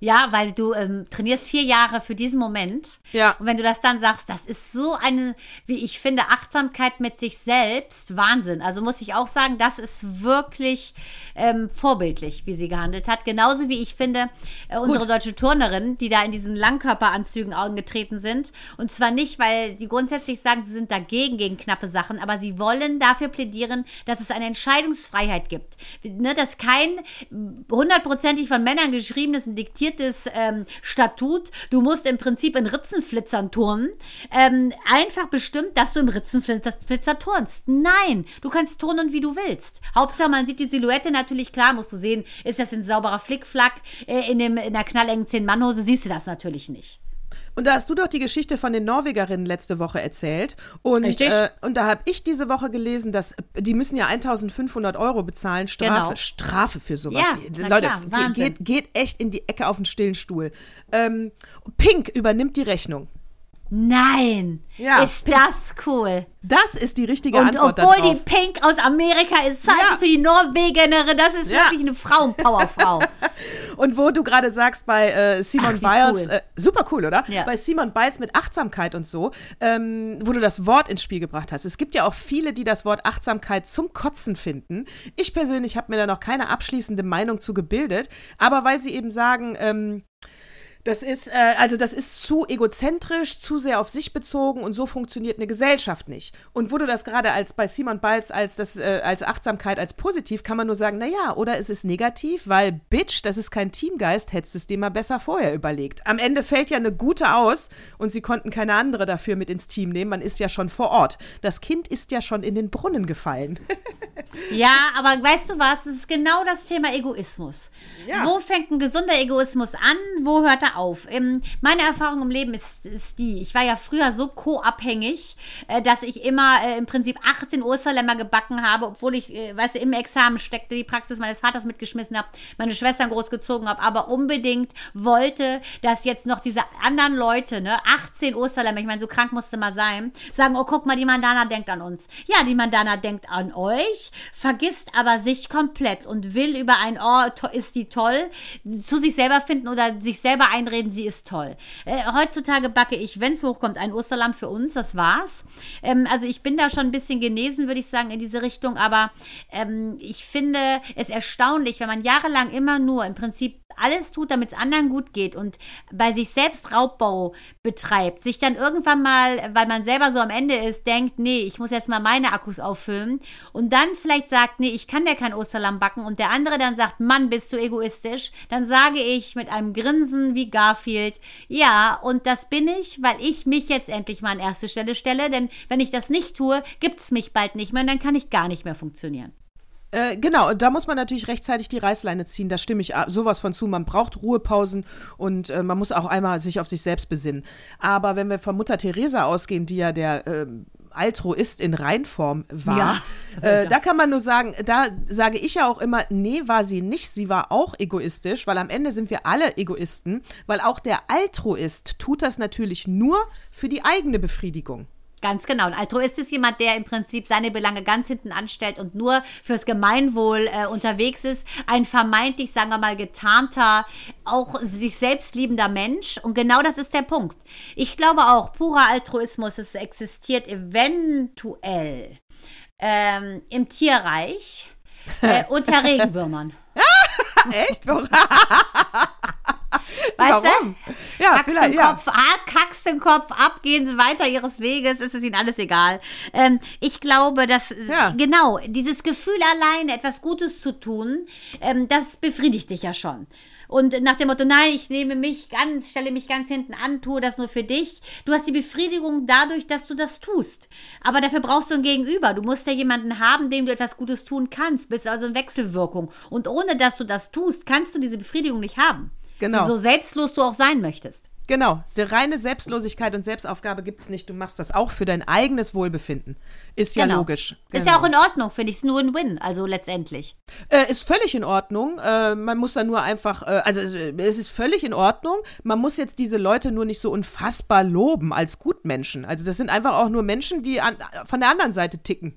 Ja, weil du ähm, trainierst vier Jahre für diesen Moment. Ja. Und wenn du das dann sagst, das ist so eine, wie ich finde, Achtsamkeit mit sich selbst, Wahnsinn. Also muss ich auch sagen, das ist wirklich ähm, vorbildlich, wie sie gehandelt hat. Genauso wie ich finde, äh, unsere deutsche Turnerin, die da in diesen Langkörperanzügen angetreten sind. Und zwar nicht, weil die grundsätzlich sagen, sie sind dagegen, gegen knappe Sachen, aber sie wollen dafür plädieren, dass es eine Entscheidungsfreiheit gibt. Ne, dass kein hundertprozentig von Männern geschriebenes und diktiertes ähm, Statut, du musst im Prinzip in Ritzenflitzern turnen, ähm, einfach bestimmt, dass du im Ritzenflitzer turnst. Nein, du kannst turnen, wie du willst. Hauptsache, man sieht die Silhouette natürlich klar, musst du sehen, ist das ein sauberer Flickflack äh, in, dem, in einer knallengen Zehn-Mann-Hose, siehst du das natürlich nicht. Und da hast du doch die Geschichte von den Norwegerinnen letzte Woche erzählt. Und, Richtig. äh, und da habe ich diese Woche gelesen, dass die müssen ja 1500 Euro bezahlen, Strafe, Genau. Strafe für sowas. Ja, Leute, klar, geht, geht echt in die Ecke auf den stillen Stuhl. Ähm, Pink übernimmt die Rechnung. Nein, Ja, ist Pink. das cool. Das ist die richtige Und Antwort obwohl die darauf. Pink aus Amerika ist, Zeichen Ja. für die Norwegerin, das ist Ja. wirklich eine Frauenpowerfrau. Und wo du gerade sagst, bei äh, Simon Ach, Biles, cool. äh, super cool, oder? Ja. Bei Simon Biles mit Achtsamkeit und so, ähm, wo du das Wort ins Spiel gebracht hast. Es gibt ja auch viele, die das Wort Achtsamkeit zum Kotzen finden. Ich persönlich habe mir da noch keine abschließende Meinung zu gebildet, aber weil sie eben sagen, ähm, das ist, äh, also das ist zu egozentrisch, zu sehr auf sich bezogen und so funktioniert eine Gesellschaft nicht. Und du das gerade als bei Simon Biles als das, äh, als Achtsamkeit, als positiv, kann man nur sagen, naja, oder es ist negativ, weil Bitch, das ist kein Teamgeist, hättest es dir mal besser vorher überlegt. Am Ende fällt ja eine gute aus und sie konnten keine andere dafür mit ins Team nehmen. Man ist ja schon vor Ort. Das Kind ist ja schon in den Brunnen gefallen. Ja, aber weißt du was? Es ist genau das Thema Egoismus. Ja. Wo fängt ein gesunder Egoismus an? Wo hört er auf? Ähm, meine Erfahrung im Leben ist, ist die. Ich war ja früher so co-abhängig, äh, dass ich immer äh, im Prinzip 18 Osterlämmer gebacken habe, obwohl ich, äh, weißt du, im Examen steckte, die Praxis meines Vaters mitgeschmissen habe, meine Schwestern großgezogen habe, aber unbedingt wollte, dass jetzt noch diese anderen Leute, ne, 18 Osterlämmer, ich meine, so krank musste mal sein, sagen, oh, guck mal, die Mandana denkt an uns. Ja, die Mandana denkt an euch, vergisst aber sich komplett und will über ein, oh, ist die toll, zu sich selber finden oder sich selber einreden, sie ist toll. Äh, heutzutage backe ich, wenn es hochkommt, ein Osterlamm für uns, das war's. Ähm, also ich bin da schon ein bisschen genesen, würde ich sagen, in diese Richtung, aber ähm, ich finde es erstaunlich, wenn man jahrelang immer nur im Prinzip alles tut, damit es anderen gut geht und bei sich selbst Raubbau betreibt, sich dann irgendwann mal, weil man selber so am Ende ist, denkt, nee, ich muss jetzt mal meine Akkus auffüllen und dann vielleicht sagt, nee, ich kann ja kein Osterlamm backen und der andere dann sagt, Mann, bist du egoistisch, dann sage ich mit einem Grinsen wie Garfield, ja, und das bin ich, weil ich mich jetzt endlich mal an erste Stelle stelle, denn wenn ich das nicht tue, gibt es mich bald nicht mehr und dann kann ich gar nicht mehr funktionieren. Äh, genau, da muss man natürlich rechtzeitig die Reißleine ziehen. Da stimme ich sowas von zu. Man braucht Ruhepausen und äh, man muss auch einmal sich auf sich selbst besinnen. Aber wenn wir von Mutter Teresa ausgehen, die ja der ähm, Altruist in Reinform war, Ja. äh, da kann man nur sagen, da sage ich ja auch immer, nee, war sie nicht. Sie war auch egoistisch, weil am Ende sind wir alle Egoisten, weil auch der Altruist tut das natürlich nur für die eigene Befriedigung. Ganz genau. Ein Altruist ist jemand, der im Prinzip seine Belange ganz hinten anstellt und nur fürs Gemeinwohl äh, unterwegs ist. Ein vermeintlich, sagen wir mal, getarnter, auch sich selbst liebender Mensch. Und genau das ist der Punkt. Ich glaube auch, purer Altruismus, es existiert eventuell ähm, im Tierreich äh, unter Regenwürmern. Echt? Weißt Warum? du? Ja, Kackst den ja. Kopf ab, kackst den Kopf ab, gehen sie weiter ihres Weges, ist es ihnen alles egal. Ähm, ich glaube, dass, äh, Ja. genau, dieses Gefühl allein, etwas Gutes zu tun, ähm, das befriedigt dich ja schon. Und nach dem Motto, nein, ich nehme mich ganz, stelle mich ganz hinten an, tue das nur für dich. Du hast die Befriedigung dadurch, dass du das tust. Aber dafür brauchst du ein Gegenüber. Du musst ja jemanden haben, dem du etwas Gutes tun kannst. Bist also in Wechselwirkung. Und ohne dass du das tust, kannst du diese Befriedigung nicht haben. Genau. So selbstlos du auch sein möchtest. Genau, reine Selbstlosigkeit und Selbstaufgabe gibt es nicht. Du machst das auch für dein eigenes Wohlbefinden. Ist ja Genau. logisch. Ist Genau. ja auch in Ordnung, finde ich. Ist nur ein Win, also letztendlich. Äh, ist völlig in Ordnung. Äh, man muss da nur einfach, äh, also es, es ist völlig in Ordnung. Man muss jetzt diese Leute nur nicht so unfassbar loben als Gutmenschen. Also das sind einfach auch nur Menschen, die an, von der anderen Seite ticken.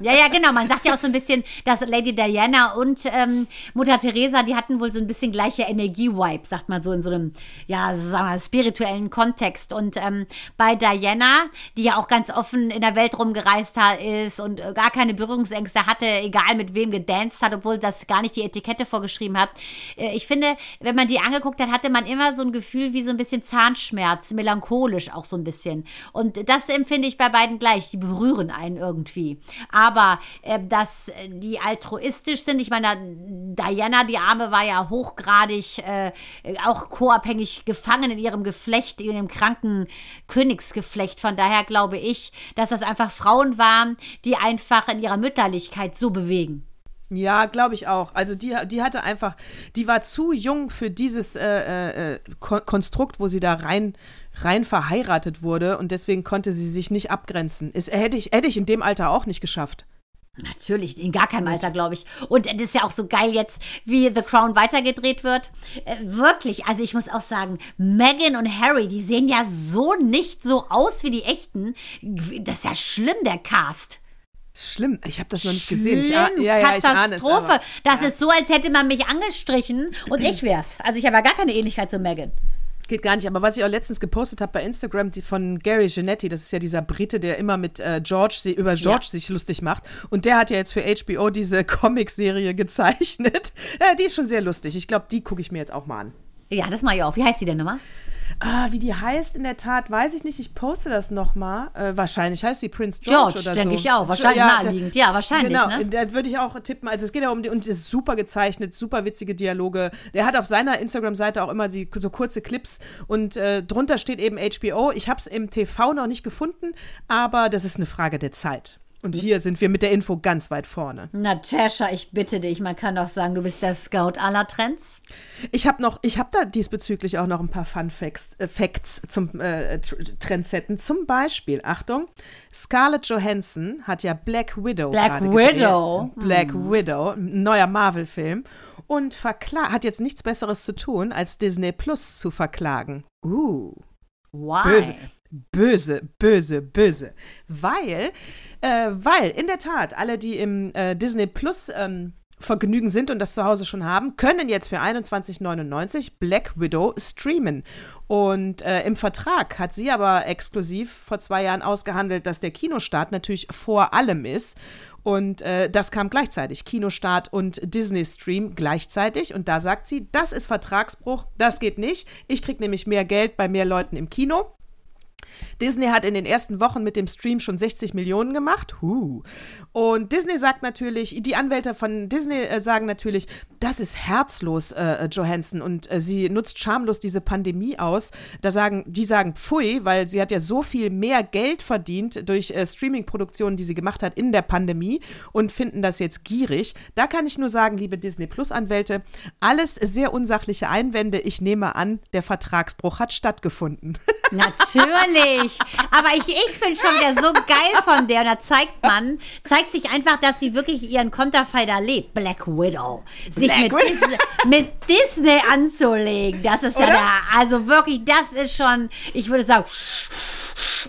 Ja, ja, genau. Man sagt ja auch so ein bisschen, dass Lady Diana und ähm, Mutter Teresa, die hatten wohl so ein bisschen gleiche Energie-Vibe, sagt man so in so einem, ja, sagen wir, spirituellen Kontext. Und ähm, bei Diana, die ja auch ganz offen in der Welt rumgereist ist und äh, gar keine Berührungsängste hatte, egal mit wem gedanced hat, obwohl das gar nicht die Etikette vorgeschrieben hat. Äh, ich finde, wenn man die angeguckt hat, hatte man immer so ein Gefühl wie so ein bisschen Zahnschmerz, melancholisch auch so ein bisschen. Und das empfinde ich bei beiden gleich. Die berühren einen irgendwie. Aber äh, dass die altruistisch sind, ich meine, Diana, die Arme, war ja hochgradig äh, auch co-abhängig gefangen in ihrem Geflecht, in ihrem kranken Königsgeflecht. Von daher glaube ich, dass das einfach Frauen waren, die einfach in ihrer Mütterlichkeit so bewegen. Ja, glaube ich auch. Also die, die hatte einfach, die war zu jung für dieses äh, äh, Konstrukt, wo sie da rein, rein verheiratet wurde und deswegen konnte sie sich nicht abgrenzen. Ist, hätte, ich, hätte ich in dem Alter auch nicht geschafft. Natürlich, in gar keinem Alter, glaube ich. Und das ist ja auch so geil jetzt, wie The Crown weitergedreht wird. Äh, wirklich, also ich muss auch sagen, Meghan und Harry, die sehen ja so nicht so aus wie die echten. Das ist ja schlimm, der Cast. Schlimm, ich habe das noch nicht gesehen. Ich, ja, ja, ich ahne es, Katastrophe. aber- das ist so, als hätte man mich angestrichen und ich wär's. Also ich habe ja gar keine Ähnlichkeit zu Megan. Geht gar nicht. Aber was ich auch letztens gepostet habe bei Instagram, die von Gary Genetti, das ist ja dieser Brite, der immer mit äh, George sie- über George Ja. sich lustig macht. Und der hat ja jetzt für HBO diese Comicserie gezeichnet. Ja, die ist schon sehr lustig. Ich glaube, die gucke ich mir jetzt auch mal an. Ja, das mache ich auch. Wie heißt die denn nochmal? Ah, wie die heißt in der Tat, weiß ich nicht. Ich poste das nochmal. Äh, wahrscheinlich heißt sie Prince George, George, oder denke so. ich auch. Wahrscheinlich Ja, naheliegend. Ja, wahrscheinlich, Genau, ne? da würde ich auch tippen. Also es geht ja um die, und es ist super gezeichnet, super witzige Dialoge. Der hat auf seiner Instagram-Seite auch immer die, so kurze Clips und äh, drunter steht eben HBO. Ich habe es im TV noch nicht gefunden, aber das ist eine Frage der Zeit. Und hier sind wir mit der Info ganz weit vorne. Natascha, ich bitte dich, man kann doch sagen, du bist der Scout aller Trends. Ich habe noch, ich habe da diesbezüglich auch noch ein paar Fun Facts, äh, Facts zum äh, Tr- Trendsetten. Zum Beispiel, Achtung, Scarlett Johansson hat ja Black Widow Black gerade gedreht. Widow. Black Widow, ein neuer Marvel-Film. Und hat jetzt nichts Besseres zu tun, als Disney Plus zu verklagen. Uh. Why? Böse. Böse, böse, böse. Weil, äh, weil in der Tat alle, die im äh, Disney Plus ähm, Vergnügen sind und das zu Hause schon haben, können jetzt für 21,99 Black Widow streamen. Und äh, im Vertrag hat sie aber exklusiv vor zwei Jahren ausgehandelt, dass der Kinostart natürlich vor allem ist. Und äh, das kam gleichzeitig, Kinostart und Disney-Stream gleichzeitig. Und da sagt sie, das ist Vertragsbruch, das geht nicht. Ich kriege nämlich mehr Geld bei mehr Leuten im Kino. Disney hat in den ersten Wochen mit dem Stream schon 60 Millionen gemacht. Huh. Und Disney sagt natürlich, die Anwälte von Disney äh, sagen natürlich, das ist herzlos, äh, Johansson. Und äh, sie nutzt schamlos diese Pandemie aus. Da sagen, die sagen pfui, weil sie hat ja so viel mehr Geld verdient durch äh, Streaming-Produktionen, die sie gemacht hat in der Pandemie und finden das jetzt gierig. Da kann ich nur sagen, liebe Disney Plus-Anwälte, alles sehr unsachliche Einwände. Ich nehme an, der Vertragsbruch hat stattgefunden. Natürlich. Aber ich, ich finde schon wieder so geil von der. Und da zeigt man, zeigt sich einfach, dass sie wirklich ihren Konterfei da lebt. Black Widow. Sich Black mit, Widow. Disney, mit Disney anzulegen. Das ist ja Oder? der, also wirklich, das ist schon, ich würde sagen,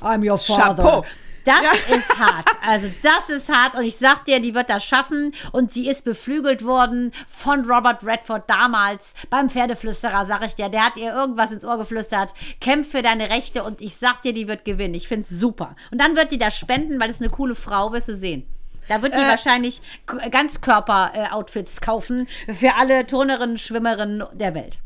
I'm your father. Chapeau. Das Ja. ist hart. Also das ist hart und ich sag dir, die wird das schaffen und sie ist beflügelt worden von Robert Redford damals beim Pferdeflüsterer, sag ich dir. Der hat ihr irgendwas ins Ohr geflüstert. Kämpf für deine Rechte und ich sag dir, die wird gewinnen. Ich find's super. Und dann wird die das spenden, weil es eine coole Frau, wirst du sehen. Da wird die Äh. wahrscheinlich Ganzkörper-Outfits kaufen für alle Turnerinnen, Schwimmerinnen der Welt.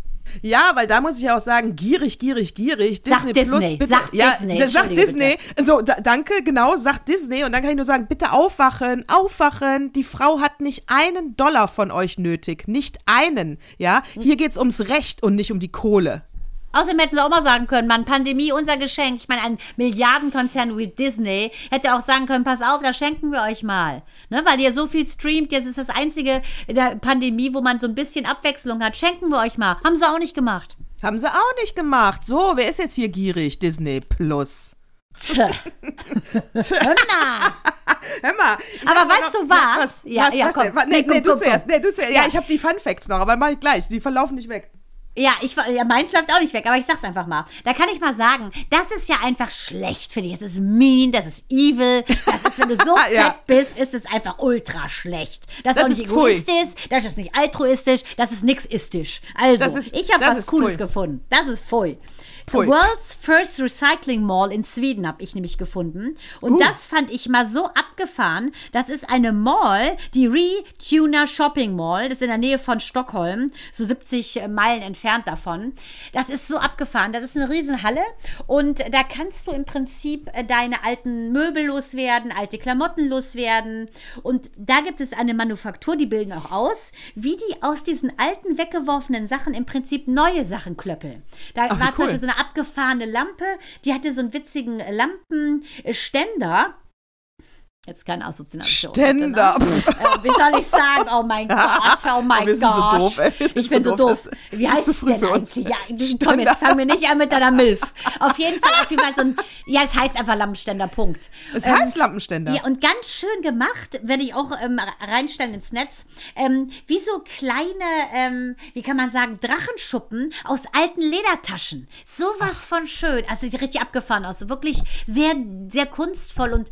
Ja, weil da muss ich auch sagen, gierig, gierig, gierig. Sag Disney, Disney, Plus, bitte. sag ja, Disney, entschuldige Disney. So, da, danke, genau, sagt Disney. Und dann kann ich nur sagen, bitte aufwachen, aufwachen. Die Frau hat nicht einen Dollar von euch nötig. Nicht einen. Ja, hier geht's ums Recht und nicht um die Kohle. Außerdem hätten sie auch mal sagen können, Mann, Pandemie, unser Geschenk. Ich meine, ein Milliardenkonzern wie Disney hätte auch sagen können, pass auf, das schenken wir euch mal. Ne, weil ihr so viel streamt, jetzt ist das einzige in der Pandemie, wo man so ein bisschen Abwechslung hat. Schenken wir euch mal. Haben sie auch nicht gemacht. Haben sie auch nicht gemacht. So, wer ist jetzt hier gierig? Disney Plus. Tja. Hör mal. Hör mal. Aber noch- weißt du was? Was, Ja, was, ja, was komm. denn? Nee, Nee, nee, komm, du komm, zuerst. komm. Nee, du zuerst. Ja, Ja. ich habe die Fun Facts noch, aber mach ich gleich. Die verlaufen nicht weg. Ja, ich, ja, meins läuft auch nicht weg, aber ich sag's einfach mal. Da kann ich mal sagen, das ist ja einfach schlecht, finde ich. Es ist mean, das ist evil, das ist, wenn du so Ja. fett bist, ist es einfach ultra schlecht. Das, Das ist nicht pfui. egoistisch, das ist nicht altruistisch, das ist nix istisch. Also, ist- ich habe was Cooles pfui. gefunden. Das ist pfui. Pfui. World's First Recycling Mall in Sweden habe ich nämlich gefunden. Und Uh. das fand ich mal so abgefahren. Das ist eine Mall, die Retuna Shopping Mall. Das ist in der Nähe von Stockholm, so 70 Meilen entfernt davon. Das ist so abgefahren. Das ist eine Riesenhalle. Und da kannst du im Prinzip äh, deine alten Möbel loswerden, alte Klamotten loswerden. Und da gibt es eine Manufaktur, die bilden auch aus, wie die aus diesen alten weggeworfenen Sachen im Prinzip neue Sachen klöppeln. Da Ach, war zum cool. Beispiel so eine abgefahrene Lampe, die hatte so einen witzigen Lampenständer. Jetzt keine Assoziation. Ständer. bitte, Ne? Äh, wie soll ich sagen? Oh mein Gott, oh mein so Gott. doof, ey. Wir sind Ich bin so so doof. doof. Wie heißt es früh denn für uns. Ja, komm, jetzt fangen wir nicht an mit deiner Milf. Auf jeden Fall, auf jeden Fall so ein, ja, es heißt einfach Lampenständer, Punkt. Es Ähm, heißt Lampenständer. ja, und ganz schön gemacht, werde ich auch ähm, reinstellen ins Netz. Ähm, wie so kleine, ähm, wie kann man sagen, Drachenschuppen aus alten Ledertaschen. Sowas von schön. Also sieht richtig abgefahren aus. Wirklich sehr, sehr kunstvoll und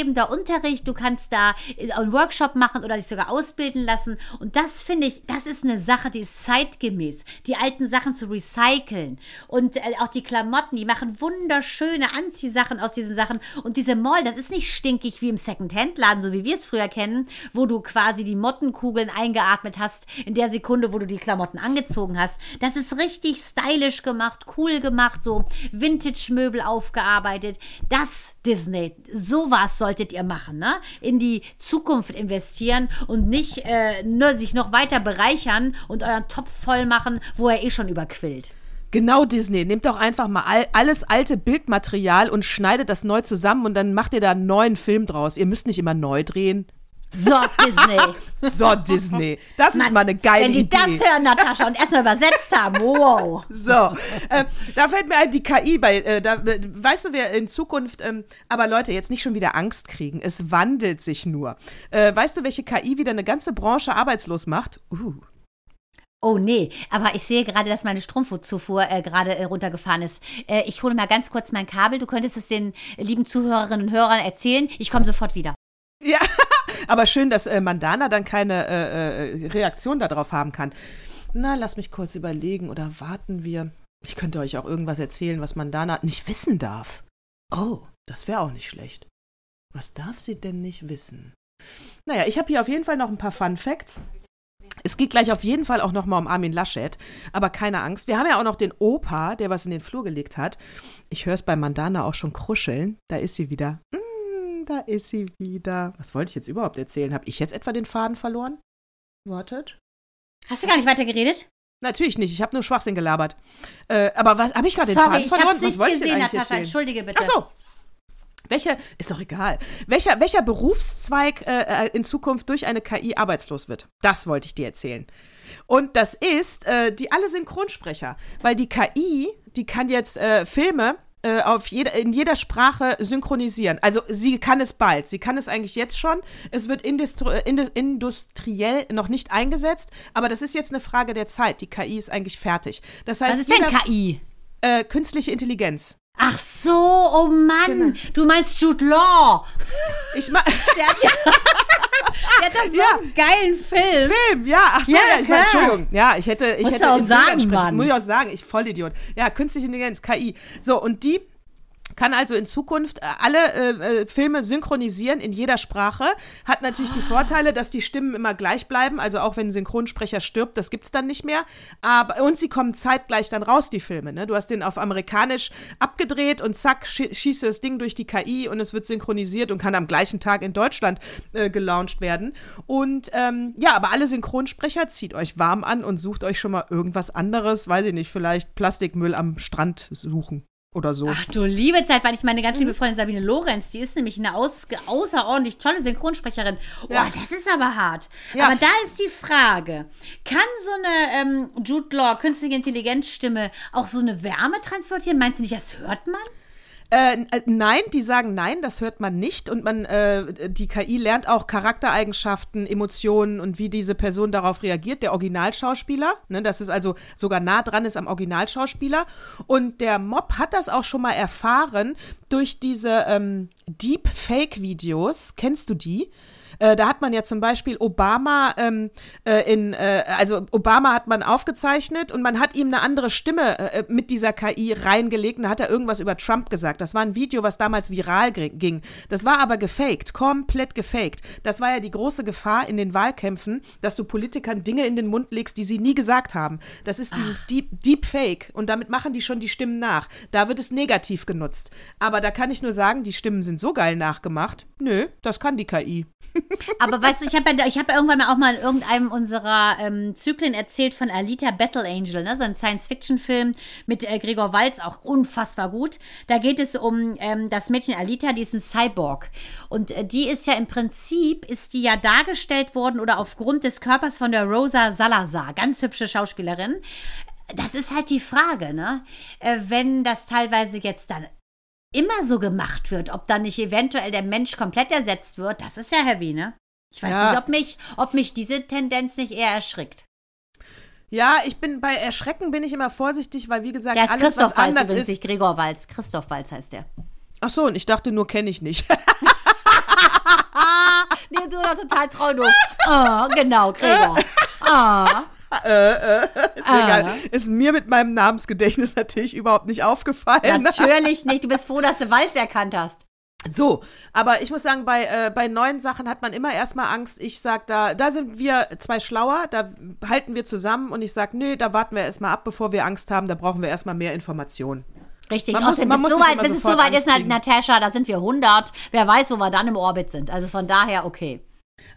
designergebender Unterricht. Du kannst da einen Workshop machen oder dich sogar ausbilden lassen. Und das finde ich, das ist eine Sache, die ist zeitgemäß. Die alten Sachen zu recyceln. Und äh, auch die Klamotten, die machen wunderschöne Anziehsachen aus diesen Sachen. Und diese Mall, das ist nicht stinkig wie im Second-Hand-Laden, so wie wir es früher kennen, wo du quasi die Mottenkugeln eingeatmet hast in der Sekunde, wo du die Klamotten angezogen hast. Das ist richtig stylisch gemacht, cool gemacht, so Vintage-Möbel aufgearbeitet. Das Disney, sowas solltet ihr machen, ne? In die Zukunft investieren und nicht äh, nur sich noch weiter bereichern und euren Topf voll machen, wo er eh schon überquillt. Genau Disney. Nehmt doch einfach mal all, alles alte Bildmaterial und schneidet das neu zusammen und dann macht ihr da einen neuen Film draus. Ihr müsst nicht immer neu drehen. So, Disney. So, Disney. Das ist Mann, mal eine geile Wenn die Idee. das hören, Natascha, und erstmal übersetzt haben, wow. So, äh, da fällt mir ein, die KI bei, äh, da, äh, weißt du, wer in Zukunft, ähm, aber Leute, jetzt nicht schon wieder Angst kriegen, es wandelt sich nur. Äh, weißt du, welche KI wieder eine ganze Branche arbeitslos macht? Uh. Oh nee, aber ich sehe gerade, dass meine Stromzufuhr äh, gerade äh, runtergefahren ist. Äh, ich hole mal ganz kurz mein Kabel. Du könntest es den lieben Zuhörerinnen und Hörern erzählen. Ich komme sofort wieder. Ja, aber schön, dass äh, Mandana dann keine äh, äh, Reaktion darauf haben kann. Na, lass mich kurz überlegen oder warten wir. Ich könnte euch auch irgendwas erzählen, was Mandana nicht wissen darf. Oh, das wäre auch nicht schlecht. Was darf sie denn nicht wissen? Naja, ich habe hier auf jeden Fall noch ein paar Fun Facts. Es geht gleich auf jeden Fall auch nochmal um Armin Laschet. Aber keine Angst. Wir haben ja auch noch den Opa, der was in den Flur gelegt hat. Ich höre es bei Mandana auch schon kruscheln. Da ist sie wieder. Mm, da ist sie wieder. Was wollte ich jetzt überhaupt erzählen? Habe ich jetzt etwa den Faden verloren? Wartet. Hast du gar nicht weiter geredet? Natürlich nicht. Ich habe nur Schwachsinn gelabert. Äh, aber was habe ich gerade den Sorry, Faden ich verloren? nicht wollte ich denn gesehen, eigentlich Natascha. erzählen? Entschuldige bitte. Ach so. Welcher, ist doch egal. Welcher, welcher Berufszweig äh, äh, in Zukunft durch eine KI arbeitslos wird? Das wollte ich dir erzählen. Und das ist, äh, die alle Synchronsprecher. Weil die KI, die kann jetzt äh, Filme äh, auf jeder, in jeder Sprache synchronisieren. Also sie kann es bald. Sie kann es eigentlich jetzt schon. Es wird industri indu- industriell noch nicht eingesetzt, aber das ist jetzt eine Frage der Zeit. Die KI ist eigentlich fertig. Das heißt, Was ist denn jeder- KI? äh, künstliche Intelligenz. Ach so, oh Mann. Genau. Du meinst Jude Law. Ich ma Der hat ja, hat doch so Ja. einen geilen Film. Film, ja, ach so, Ja, ja, ich meine. Entschuldigung. Ja, ich hätte, ich Musst hätte auch sagen. Mann. Muss ich auch sagen, ich Vollidiot. Ja, künstliche Intelligenz, KI. So, und die kann also in Zukunft äh, alle äh, äh, Filme synchronisieren in jeder Sprache. Hat natürlich die Vorteile, dass die Stimmen immer gleich bleiben. Also auch wenn ein Synchronsprecher stirbt, das gibt's dann nicht mehr. Aber, und sie kommen zeitgleich dann raus, die Filme. Ne? Du hast den auf amerikanisch abgedreht und zack, schi schießt das Ding durch die KI und es wird synchronisiert und kann am gleichen Tag in Deutschland äh, gelauncht werden. Und ähm, ja, aber alle Synchronsprecher, zieht euch warm an und sucht euch schon mal irgendwas anderes. Weiß ich nicht, vielleicht Plastikmüll am Strand suchen oder so. Ach du liebe Zeit, weil ich meine ganz Mhm. liebe Freundin Sabine Lorenz, die ist nämlich eine aus, außerordentlich tolle Synchronsprecherin. Oh, Ja. das ist aber hart. Ja. Aber da ist die Frage, kann so eine ähm, Jude Law, künstliche Intelligenzstimme, auch so eine Wärme transportieren? Meinst du nicht, das hört man? Äh, äh, nein, die sagen nein, das hört man nicht. Und man, äh, die KI lernt auch Charaktereigenschaften, Emotionen und wie diese Person darauf reagiert, der Originalschauspieler. Ne, das ist also sogar nah dran ist am Originalschauspieler. Und der Mob hat das auch schon mal erfahren durch diese ähm, Deepfake-Videos. Kennst du die? Äh, da hat man ja zum Beispiel Obama ähm, äh, in, äh, also Obama hat man aufgezeichnet und man hat ihm eine andere Stimme äh, mit dieser KI reingelegt und da hat er irgendwas über Trump gesagt. Das war ein Video, was damals viral ging. Das war aber gefaked, komplett gefaked. Das war ja die große Gefahr in den Wahlkämpfen, dass du Politikern Dinge in den Mund legst, die sie nie gesagt haben. Das ist dieses Deep, Deepfake und damit machen die schon die Stimmen nach. Da wird es negativ genutzt. Aber da kann ich nur sagen, die Stimmen sind so geil nachgemacht. Nö, das kann die KI. Aber weißt du, ich habe ja, ich hab ja irgendwann auch mal in irgendeinem unserer ähm, Zyklen erzählt von Alita Battle Angel, ne? so ein Science-Fiction-Film mit äh, Gregor Walz, auch unfassbar gut. Da geht es um ähm, das Mädchen Alita, die ist ein Cyborg. Und äh, die ist ja im Prinzip, ist die ja dargestellt worden oder aufgrund des Körpers von der Rosa Salazar, ganz hübsche Schauspielerin. Das ist halt die Frage, ne? Äh, wenn das teilweise jetzt dann immer so gemacht wird, ob dann nicht eventuell der Mensch komplett ersetzt wird, das ist ja heavy, ne? Ich weiß Ja. nicht, ob mich, ob mich diese Tendenz nicht eher erschrickt. Ja, ich bin bei Erschrecken bin ich immer vorsichtig, weil wie gesagt, Der ist alles was Christoph Walz anders übrigens, ist. nicht Gregor Walz. Christoph Walz heißt der. Ach so, und ich dachte nur kenne ich nicht. Nee, du doch total treu, du. Oh, genau, Gregor. Ah. ist, mir egal. ist mir mit meinem Namensgedächtnis natürlich überhaupt nicht aufgefallen. Natürlich nicht. Du bist froh, dass du Walz erkannt hast. So, aber ich muss sagen, bei, äh, bei neuen Sachen hat man immer erstmal Angst. Ich sag da, da sind wir zwei schlauer, da halten wir zusammen und ich sag, nö, da warten wir erstmal ab, bevor wir Angst haben, da brauchen wir erstmal mehr Informationen. Richtig, Man außerdem, bis, muss so nicht weit, immer bis es so weit ist. Natascha, da sind wir 100. Wer weiß, wo wir dann im Orbit sind. Also von daher, okay.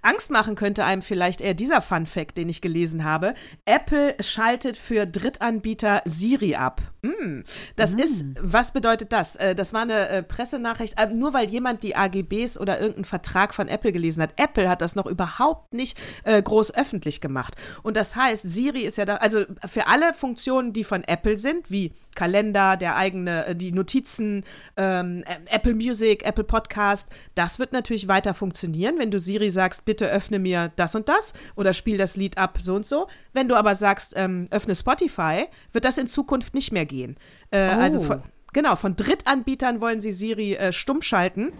Angst machen könnte einem vielleicht eher dieser Fun Fact, den ich gelesen habe. Apple schaltet für Drittanbieter Siri ab. Mm, das ist, was bedeutet das? Äh, Das war eine äh, Pressenachricht, äh, nur weil jemand die AGBs oder irgendeinen Vertrag von Apple gelesen hat. Apple hat das noch überhaupt nicht groß öffentlich gemacht. Und das heißt, Siri ist ja da, also für alle Funktionen, die von Apple sind, wie Kalender, der eigene, die Notizen, ähm, äh, Apple Music, Apple Podcast, das wird natürlich weiter funktionieren, wenn du Siri sagst, bitte öffne mir das und das oder spiel das Lied ab so und so. Wenn du aber sagst, ähm, öffne Spotify, wird das in Zukunft nicht mehr gehen. Äh, Also von, genau, von Drittanbietern wollen sie Siri äh, stumm schalten.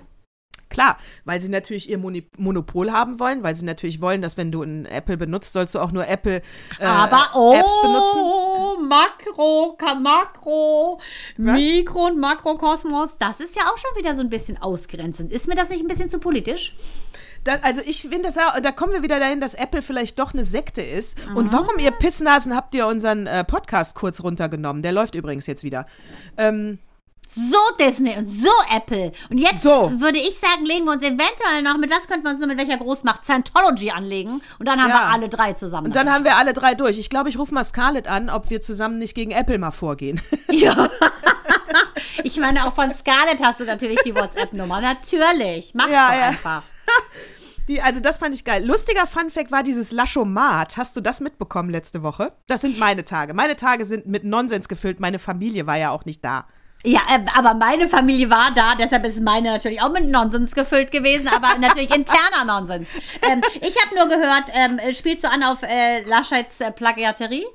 Klar, weil sie natürlich ihr Moni Monopol haben wollen, weil sie natürlich wollen, dass wenn du ein Apple benutzt, sollst du auch nur Apple äh, Aber oh, Apps benutzen. Makro, Ka- Makro, Mikro und Makrokosmos, das ist ja auch schon wieder so ein bisschen ausgrenzend. Ist mir das nicht ein bisschen zu politisch? Da, also ich finde das auch, da kommen wir wieder dahin, dass Apple vielleicht doch eine Sekte ist. Und warum, ihr Pissnasen, habt ihr unseren äh, Podcast kurz runtergenommen? Der läuft übrigens jetzt wieder. Ähm, So Disney und so Apple. Und jetzt So. würde ich sagen, legen wir uns eventuell noch, mit was könnten wir uns noch mit welcher Großmacht Scientology anlegen. Und dann haben Ja. wir alle drei zusammen. und dann haben wir alle drei durch. Ich glaube, ich rufe mal Scarlett an, ob wir zusammen nicht gegen Apple mal vorgehen. Ja. ich meine, auch von Scarlett hast du natürlich die WhatsApp-Nummer. Natürlich. Mach's Ja, doch ja. einfach. Die, also das fand ich geil. Lustiger Funfact war dieses Laschomat. Hast du das mitbekommen letzte Woche? Das sind meine Tage. Meine Tage sind mit Nonsens gefüllt. Meine Familie war ja auch nicht da. Ja, äh, aber meine Familie war da, deshalb ist meine natürlich auch mit Nonsens gefüllt gewesen, aber natürlich interner Nonsens. Ähm, ich habe nur gehört, ähm, spielst du an auf äh, Laschets äh, Plagiaterie?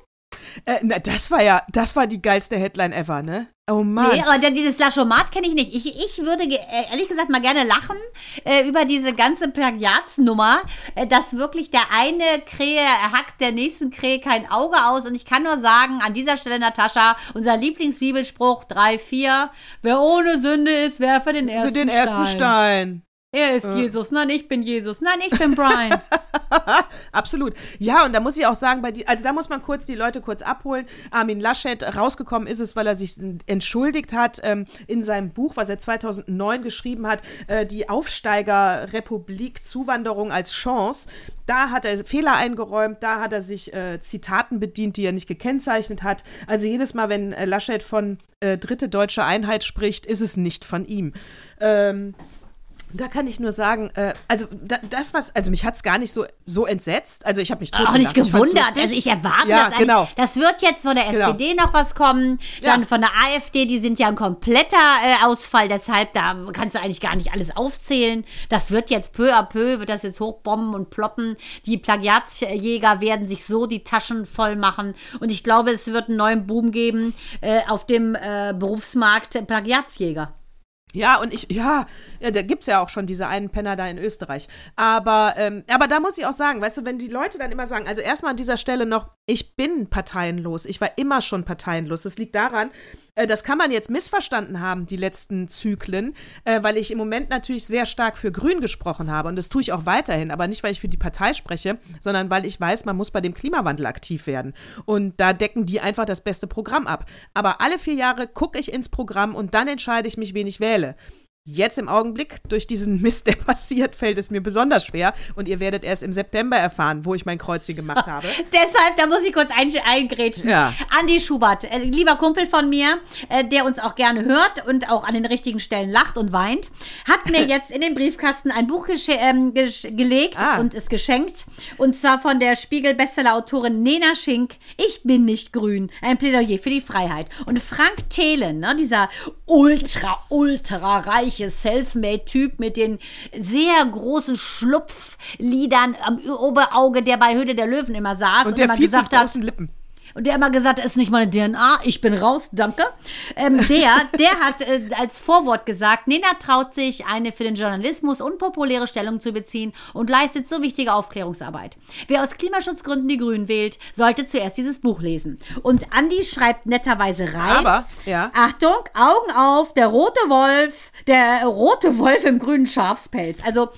Äh, na, das war ja, das war die geilste Headline ever, ne? Oh Mann. Nee, aber dieses Laschomat kenne ich nicht. Ich, ich würde äh, ehrlich gesagt mal gerne lachen äh, über diese ganze Plagiatsnummer, äh, dass wirklich der eine Krähe hackt der nächsten Krähe kein Auge aus. Und ich kann nur sagen, an dieser Stelle, Natascha, unser Lieblingsbibelspruch 3, 4, wer ohne Sünde ist, werfe den ersten Für den ersten Stein. Er ist Jesus. Nein, ich bin Jesus. Nein, ich bin Brian. Absolut. Ja, und da muss ich auch sagen, bei die, also da muss man kurz die Leute kurz abholen. Armin Laschet, rausgekommen ist es, weil er sich entschuldigt hat ähm, in seinem Buch, was er 2009 geschrieben hat, äh, die Aufsteigerrepublik Zuwanderung als Chance. Da hat er Fehler eingeräumt, da hat er sich äh, Zitaten bedient, die er nicht gekennzeichnet hat. Also jedes Mal, wenn äh, Laschet von äh, dritte deutsche Einheit spricht, ist es nicht von ihm. Ähm, Da kann ich nur sagen, äh, also da, das was, also mich hat es gar nicht so, so entsetzt. Also ich habe mich auch nicht. Ich gewundert. lustig. Also ich erwarte Ja, das eigentlich. genau. Das wird jetzt von der Genau. SPD noch was kommen, dann Ja. von der AfD, die sind ja ein kompletter äh, Ausfall, deshalb da kannst du eigentlich gar nicht alles aufzählen. Das wird jetzt peu à peu, wird das jetzt hochbomben und ploppen. Die Plagiatsjäger werden sich so die Taschen voll machen und ich glaube, es wird einen neuen Boom geben äh, auf dem äh, Berufsmarkt Plagiatsjäger. Ja, und ich, ja, ja da gibt es ja auch schon diese einen Penner da in Österreich. Aber, ähm, aber da muss ich auch sagen, weißt du, wenn die Leute dann immer sagen, also erstmal an dieser Stelle noch, ich bin parteienlos. Ich war immer schon parteienlos. Das liegt daran, äh, das kann man jetzt missverstanden haben, die letzten Zyklen, äh, weil ich im Moment natürlich sehr stark für Grün gesprochen habe. Und das tue ich auch weiterhin. Aber nicht, weil ich für die Partei spreche, sondern weil ich weiß, man muss bei dem Klimawandel aktiv werden. Und da decken die einfach das beste Programm ab. Aber alle vier Jahre gucke ich ins Programm und dann entscheide ich mich, wen ich wähle. Jetzt im Augenblick, durch diesen Mist, der passiert, fällt es mir besonders schwer. Und ihr werdet erst im September erfahren, wo ich mein Kreuzchen gemacht habe. Deshalb, da muss ich kurz ein, eingrätschen. Ja. Andi Schubert, äh, lieber Kumpel von mir, äh, der uns auch gerne hört und auch an den richtigen Stellen lacht und weint, hat mir jetzt in den Briefkasten ein Buch ähm, gelegt Ah. und es geschenkt. Und zwar von der Spiegel-Bestseller-Autorin Nena Schink. Ich bin nicht grün. Ein Plädoyer für die Freiheit. Und Frank Thelen, ne, dieser ultra, ultra reiche Selfmade-Typ mit den sehr großen Schlupflidern am Oberauge, der bei Höhle der Löwen immer saß Und der immer viel zu gesagt hat, großen Lippen. Und der immer gesagt hat, ist nicht meine DNA, ich bin raus, danke. Ähm, der, der hat äh, als Vorwort gesagt, Nena traut sich, eine für den Journalismus unpopuläre Stellung zu beziehen und leistet so wichtige Aufklärungsarbeit. Wer aus Klimaschutzgründen die Grünen wählt, sollte zuerst dieses Buch lesen. Und Andi schreibt netterweise rein. Aber, ja. Achtung, Augen auf, der rote Wolf, der rote Wolf im grünen Schafspelz. Also,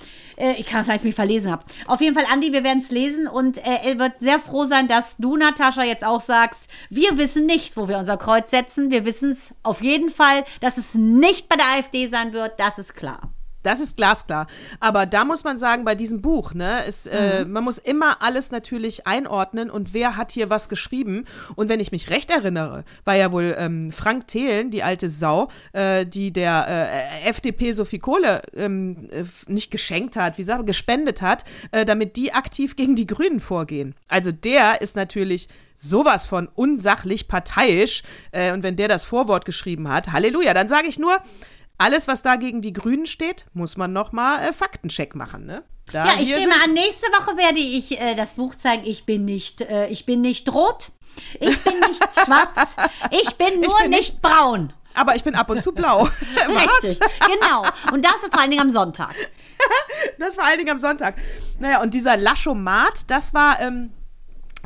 äh, ich kann es ich mich verlesen habe. Auf jeden Fall, Andi, wir werden es lesen und äh, er wird sehr froh sein, dass du, Natascha, jetzt auch sagst, wir wissen nicht, wo wir unser Kreuz setzen. Wir wissen es auf jeden Fall, dass es nicht bei der AfD sein wird, das ist klar. Das ist glasklar. Aber da muss man sagen, bei diesem Buch, ne, ist, äh, man muss immer alles natürlich einordnen und wer hat hier was geschrieben. Und wenn ich mich recht erinnere, war ja wohl ähm, Frank Thelen, die alte Sau, äh, die der äh, FDP so viel Kohle ähm, äh, nicht geschenkt hat, wie sage gespendet hat, äh, damit die aktiv gegen die Grünen vorgehen. Also der ist natürlich sowas von unsachlich parteiisch. Äh, und wenn der das Vorwort geschrieben hat, Halleluja, dann sage ich nur, alles, was da gegen die Grünen steht, muss man nochmal äh, Faktencheck machen, ne? Da Ja, ich nehme an, nächste Woche werde ich äh, das Buch zeigen. Ich bin nicht, äh, ich bin nicht rot. Ich bin nicht schwarz. Ich bin nur bin nicht braun. Aber ich bin ab und zu blau. Was? Richtig, genau. Und das vor allen Dingen am Sonntag. Das vor allen Dingen am Sonntag. Naja, und dieser Laschomat, das war, ähm,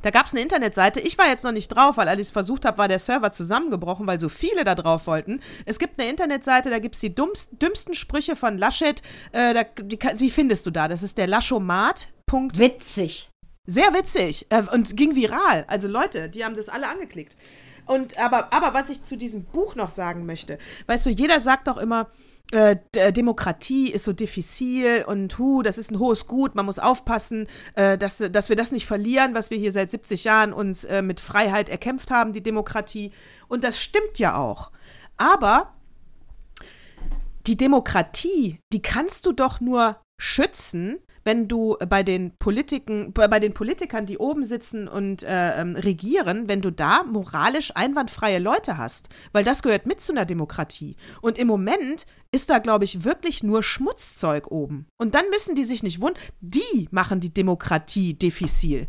da gab es eine Internetseite. Ich war jetzt noch nicht drauf, weil als ich es versucht habe, war der Server zusammengebrochen, weil so viele da drauf wollten. Es gibt eine Internetseite, da gibt es die dummsten, dümmsten Sprüche von Laschet. Äh, da, die, die findest du da. Das ist der Laschomat. Punkt. Witzig. Sehr witzig äh, und ging viral. Also Leute, die haben das alle angeklickt. Und aber, aber was ich zu diesem Buch noch sagen möchte, weißt du, jeder sagt doch immer, äh, D- Demokratie ist so diffizil und hu, das ist ein hohes Gut, man muss aufpassen, äh, dass, dass wir das nicht verlieren, was wir hier seit 70 Jahren uns äh, mit Freiheit erkämpft haben, die Demokratie. Und das stimmt ja auch. Aber die Demokratie, die kannst du doch nur schützen, wenn du bei den Politiken, bei den Politikern, die oben sitzen und äh, ähm, regieren, wenn du da moralisch einwandfreie Leute hast, weil das gehört mit zu einer Demokratie. Und im Moment ist da, glaube ich, wirklich nur Schmutzzeug oben. Und dann müssen die sich nicht wundern, die machen die Demokratie diffizil.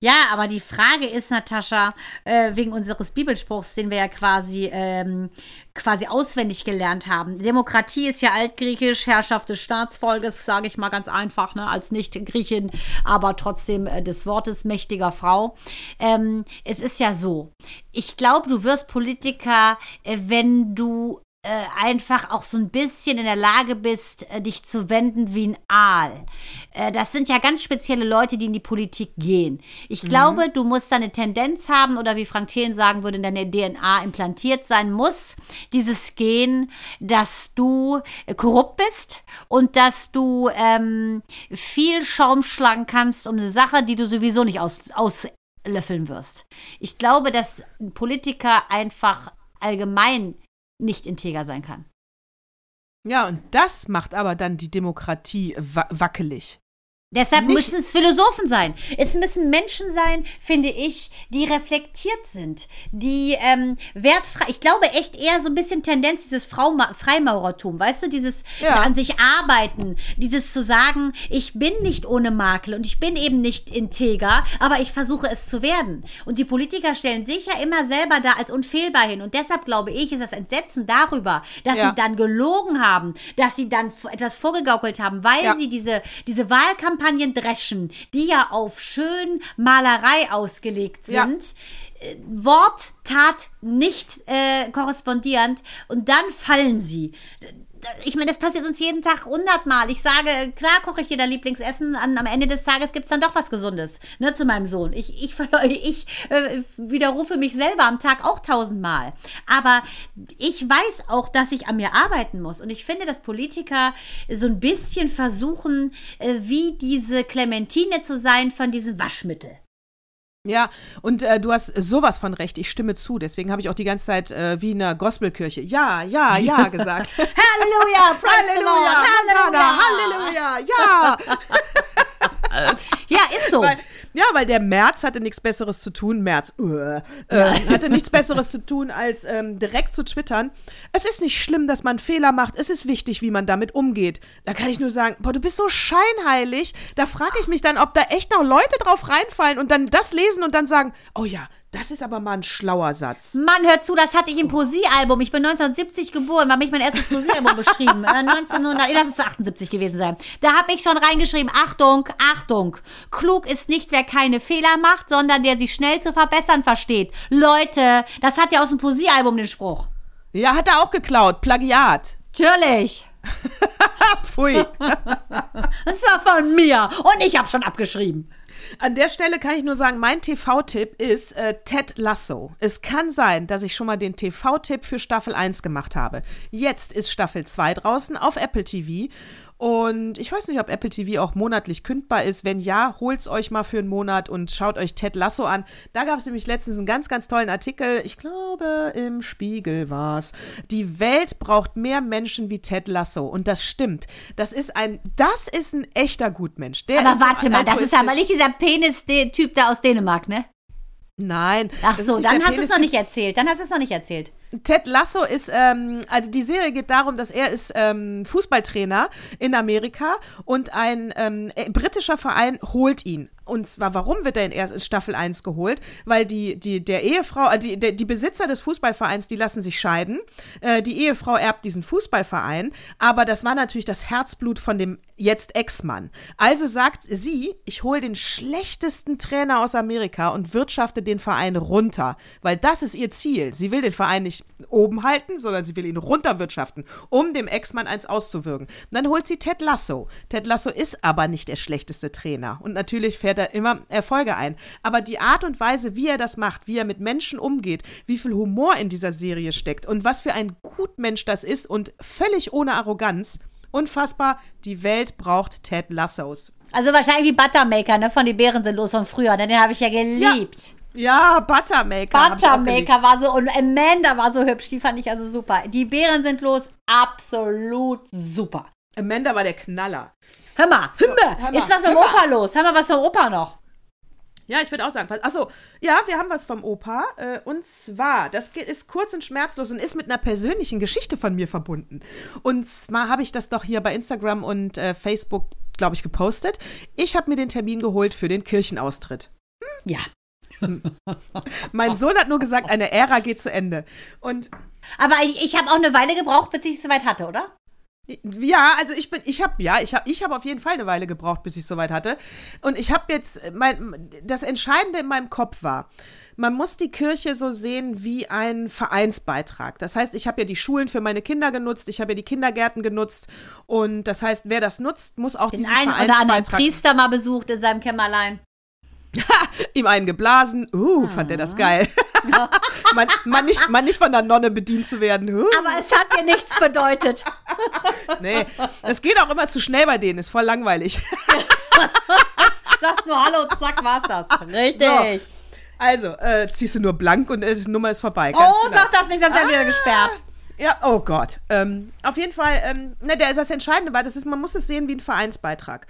Ja, aber die Frage ist, Natascha, äh, wegen unseres Bibelspruchs, den wir ja quasi, ähm, quasi auswendig gelernt haben. Demokratie ist ja altgriechisch, Herrschaft des Staatsvolkes, sage ich mal ganz einfach, ne, als Nicht-Griechin, aber trotzdem äh, des Wortes mächtiger Frau. Ähm, es ist ja so, ich glaube, du wirst Politiker, äh, wenn du äh, einfach auch so ein bisschen in der Lage bist, äh, dich zu wenden wie ein Aal. Äh, das sind ja ganz spezielle Leute, die in die Politik gehen. Ich glaube, du musst da eine Tendenz haben oder wie Frank Thelen sagen würde, in deiner DNA implantiert sein muss, dieses Gen, dass du äh, korrupt bist und dass du ähm, viel Schaum schlagen kannst um eine Sache, die du sowieso nicht aus, auslöffeln wirst. Ich glaube, dass Politiker einfach allgemein nicht integer sein kann. Ja, und das macht aber dann die Demokratie wa wackelig. Deshalb Nicht- müssen es Philosophen sein. Es müssen Menschen sein, finde ich, die reflektiert sind, die ähm, wertfrei. Ich glaube echt eher so ein bisschen Tendenz dieses Frauma Freimaurertum, weißt du, dieses Ja. an sich arbeiten, dieses zu sagen, ich bin nicht ohne Makel und ich bin eben nicht integer, aber ich versuche es zu werden. Und die Politiker stellen sich ja immer selber da als unfehlbar hin. Und deshalb glaube ich, ist das Entsetzen darüber, dass Ja. sie dann gelogen haben, dass sie dann etwas vorgegaukelt haben, weil Ja. sie diese, diese Wahlkampagnen dreschen, die ja auf schön Malerei ausgelegt Ja. sind. äh, Wort, Tat nicht äh, korrespondierend und dann fallen sie. Ich meine, das passiert uns jeden Tag hundertmal. Ich sage, klar koche ich dir dein Lieblingsessen, am Ende des Tages gibt es dann doch was Gesundes ne, zu meinem Sohn. Ich, ich, ich äh, widerrufe mich selber am Tag auch tausendmal. Aber ich weiß auch, dass ich an mir arbeiten muss. Und ich finde, dass Politiker so ein bisschen versuchen, äh, wie diese Clementine zu sein von diesem Waschmittel. Ja, und äh, du hast sowas von recht, ich stimme zu. Deswegen habe ich auch die ganze Zeit äh, wie in einer Gospelkirche Ja, ja, ja gesagt. Halleluja, Halleluja, Halleluja. Halleluja, ja. Ja, ist so. Weil, ja, weil der März hatte nichts Besseres zu tun, März, äh, äh, hatte nichts Besseres zu tun, als ähm, direkt zu twittern. Es ist nicht schlimm, dass man Fehler macht, es ist wichtig, wie man damit umgeht. Da kann ich nur sagen, boah, du bist so scheinheilig. Da frage ich mich dann, ob da echt noch Leute drauf reinfallen und dann das lesen und dann sagen, oh ja, das ist aber mal ein schlauer Satz. Mann, hör zu, das hatte ich im Poesiealbum. Ich bin 1970 geboren, da habe ich mein erstes Poesiealbum beschrieben. Äh, 1900, lass es 78 gewesen sein. Da habe ich schon reingeschrieben, Achtung, Achtung. Klug ist nicht, wer keine Fehler macht, sondern der sie schnell zu verbessern versteht. Leute, das hat ja aus dem Poesiealbum den Spruch. Ja, hat er auch geklaut, Plagiat. Natürlich. Pfui. Und zwar von mir. Und ich habe schon abgeschrieben. An der Stelle kann ich nur sagen, mein TV-Tipp ist äh, Ted Lasso. Es kann sein, dass ich schon mal den TV-Tipp für Staffel 1 gemacht habe. Jetzt ist Staffel 2 draußen auf Apple TV. Und ich weiß nicht, ob Apple TV auch monatlich kündbar ist. Wenn ja, holt's euch mal für einen Monat und schaut euch Ted Lasso an. Da gab es nämlich letztens einen ganz, ganz tollen Artikel. Ich glaube, im Spiegel war's. Die Welt braucht mehr Menschen wie Ted Lasso. Und das stimmt. Das ist ein, das ist ein echter Gutmensch. Der Aber warte mal, das ist aber nicht dieser Penis-Typ da aus Dänemark, ne? Nein. Ach so, dann hast du es noch nicht erzählt. Dann hast du es noch nicht erzählt. Ted Lasso ist, ähm, also die Serie geht darum, dass er ist ähm, Fußballtrainer in Amerika und ein ähm, äh, britischer Verein holt ihn. Und zwar, warum wird er in Staffel 1 geholt? Weil die, die, der Ehefrau, äh, die, der, die Besitzer des Fußballvereins, die lassen sich scheiden. Äh, die Ehefrau erbt diesen Fußballverein, aber das war natürlich das Herzblut von dem jetzt Ex-Mann. Also sagt sie, ich hole den schlechtesten Trainer aus Amerika und wirtschafte den Verein runter, weil das ist ihr Ziel. Sie will den Verein nicht oben halten, sondern sie will ihn runterwirtschaften, um dem Ex-Mann eins auszuwirken. Und dann holt sie Ted Lasso. Ted Lasso ist aber nicht der schlechteste Trainer und natürlich fährt er immer Erfolge ein. Aber die Art und Weise, wie er das macht, wie er mit Menschen umgeht, wie viel Humor in dieser Serie steckt und was für ein Gutmensch das ist und völlig ohne Arroganz, unfassbar, die Welt braucht Ted Lassos. Also wahrscheinlich wie Buttermaker, ne? Von die Bären sind los von früher. Ne? Den habe ich ja geliebt. Ja, Buttermaker. auch geliebt. Buttermaker war so und Amanda war so hübsch. Die fand ich also super. Die Bären sind los. Absolut super. Amanda war der Knaller. Hör mal, mal. hör mal, ist was mit dem. Opa los? Haben wir was vom Opa noch? Ja, ich würde auch sagen. Achso, ja, wir haben was vom Opa. Äh, und zwar, das ist kurz und schmerzlos und ist mit einer persönlichen Geschichte von mir verbunden. Und zwar habe ich das doch hier bei Instagram und äh, Facebook, glaube ich, gepostet. Ich habe mir den Termin geholt für den Kirchenaustritt. Ja. Mein Sohn hat nur gesagt, eine Ära geht zu Ende. Und Aber ich, ich habe auch eine Weile gebraucht, bis ich es soweit hatte, oder? Ja, also ich bin, ich habe, ja, ich habe, ich habe auf jeden Fall eine Weile gebraucht, bis ich soweit hatte. Und ich habe jetzt, mein, das Entscheidende in meinem Kopf war, man muss die Kirche so sehen wie ein Vereinsbeitrag. Das heißt, ich habe ja die Schulen für meine Kinder genutzt, ich habe ja die Kindergärten genutzt. Und das heißt, wer das nutzt, muss auch Den diesen einen oder anderen Vereinsbeitrag Priester mal besucht in seinem Kämmerlein. ihm einen geblasen. Uh, fand er das geil. man, man, nicht, man nicht von der Nonne bedient zu werden. Uh. Aber es hat dir nichts bedeutet. Nee, es geht auch immer zu schnell bei denen, ist voll langweilig. Sagst nur Hallo, zack, war's das. Richtig. Also, äh, ziehst du nur blank und äh, die Nummer ist vorbei. Oh, genau. sag das nicht, sonst werden wir wieder gesperrt. Ja, oh Gott. Ähm, auf jeden Fall, ähm, ne, der, das Entscheidende war, das ist, man muss es sehen wie ein Vereinsbeitrag.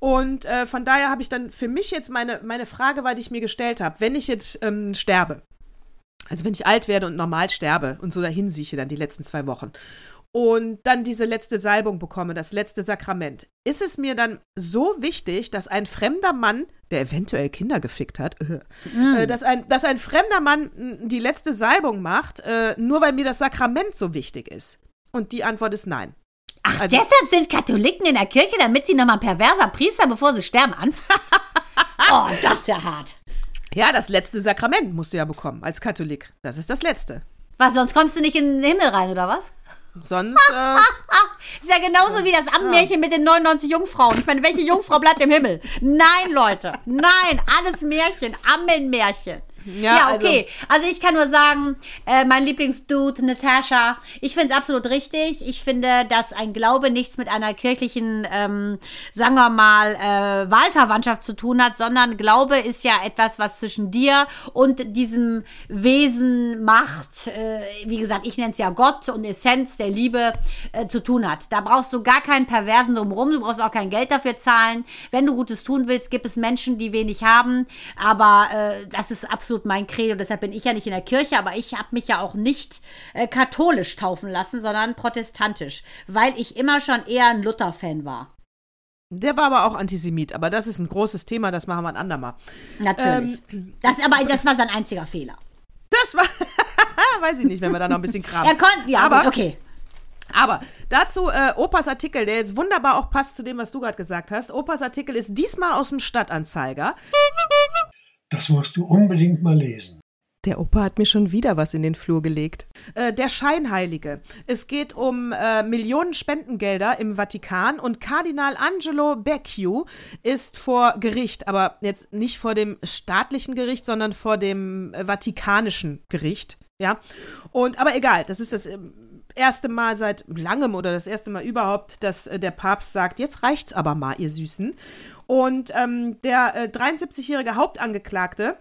Und äh, von daher habe ich dann für mich jetzt meine, meine Frage, weil die ich mir gestellt habe, wenn ich jetzt ähm, sterbe, also wenn ich alt werde und normal sterbe und so dahin sieche dann die letzten zwei Wochen und dann diese letzte Salbung bekomme, das letzte Sakrament, ist es mir dann so wichtig, dass ein fremder Mann, der eventuell Kinder gefickt hat, äh, äh, dass, ein, dass ein fremder Mann die letzte Salbung macht, äh, nur weil mir das Sakrament so wichtig ist? Und die Antwort ist nein. Ach, Also- deshalb sind Katholiken in der Kirche, damit sie nochmal perverser Priester, bevor sie sterben, anfassen. oh, das ist ja hart. Ja, das letzte Sakrament musst du ja bekommen als Katholik. Das ist das letzte. Was, sonst kommst du nicht in den Himmel rein, oder was? Sonst, äh, Ist ja genauso wie das Ammenmärchen mit den 99 Jungfrauen. Ich meine, welche Jungfrau bleibt im Himmel? Nein, Leute. Nein, alles Märchen. Ammenmärchen. Ja, Ja, also- okay. Also, ich kann nur sagen, äh, mein Lieblingsdude, Natascha, ich finde es absolut richtig. Ich finde, dass ein Glaube nichts mit einer kirchlichen, ähm, sagen wir mal, äh, Wahlverwandtschaft zu tun hat, sondern Glaube ist ja etwas, was zwischen dir und diesem Wesen, Macht, äh, wie gesagt, ich nenne es ja Gott und Essenz der Liebe äh, zu tun hat. Da brauchst du gar keinen Perversen drumherum, du brauchst auch kein Geld dafür zahlen. Wenn du Gutes tun willst, gibt es Menschen, die wenig haben, aber äh, das ist absolut mein Credo, deshalb bin ich ja nicht in der Kirche, aber ich habe mich ja auch nicht äh, katholisch taufen lassen, sondern protestantisch, weil ich immer schon eher ein Luther-Fan war. der war aber auch Antisemit. Aber das ist ein großes Thema, das machen wir ein andermal. Natürlich. das, aber das war sein einziger Fehler. Das war, weiß ich nicht, wenn wir da noch ein bisschen kramen. Er konnte, ja, aber, gut, okay. Aber dazu äh, Opas Artikel, der jetzt wunderbar auch passt zu dem, was du gerade gesagt hast. Opas Artikel ist diesmal aus dem Stadtanzeiger. Das musst du unbedingt mal lesen. Der Opa hat mir schon wieder was in den Flur gelegt. Äh, der Scheinheilige. Es geht um äh, Millionen Spendengelder im Vatikan und Kardinal Angelo Becciu ist vor Gericht, aber jetzt nicht vor dem staatlichen Gericht, sondern vor dem äh, vatikanischen Gericht. Ja. Und aber egal, das ist das ähm, erste Mal seit langem oder das erste Mal überhaupt, dass äh, der Papst sagt, jetzt reicht's aber mal, ihr Süßen. Und ähm, der äh, 73-jährige Hauptangeklagte,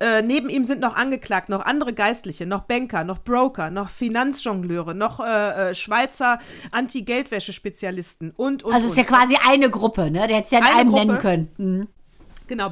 äh, neben ihm sind noch angeklagt, noch andere Geistliche, noch Banker, noch Broker, noch Finanzjongleure, noch äh, äh, Schweizer Anti-Geldwäsche-Spezialisten und, und, Also es ist ja quasi eine Gruppe, ne? Der hätte es ja in Eine einem Gruppe. nennen können. Mhm. Genau,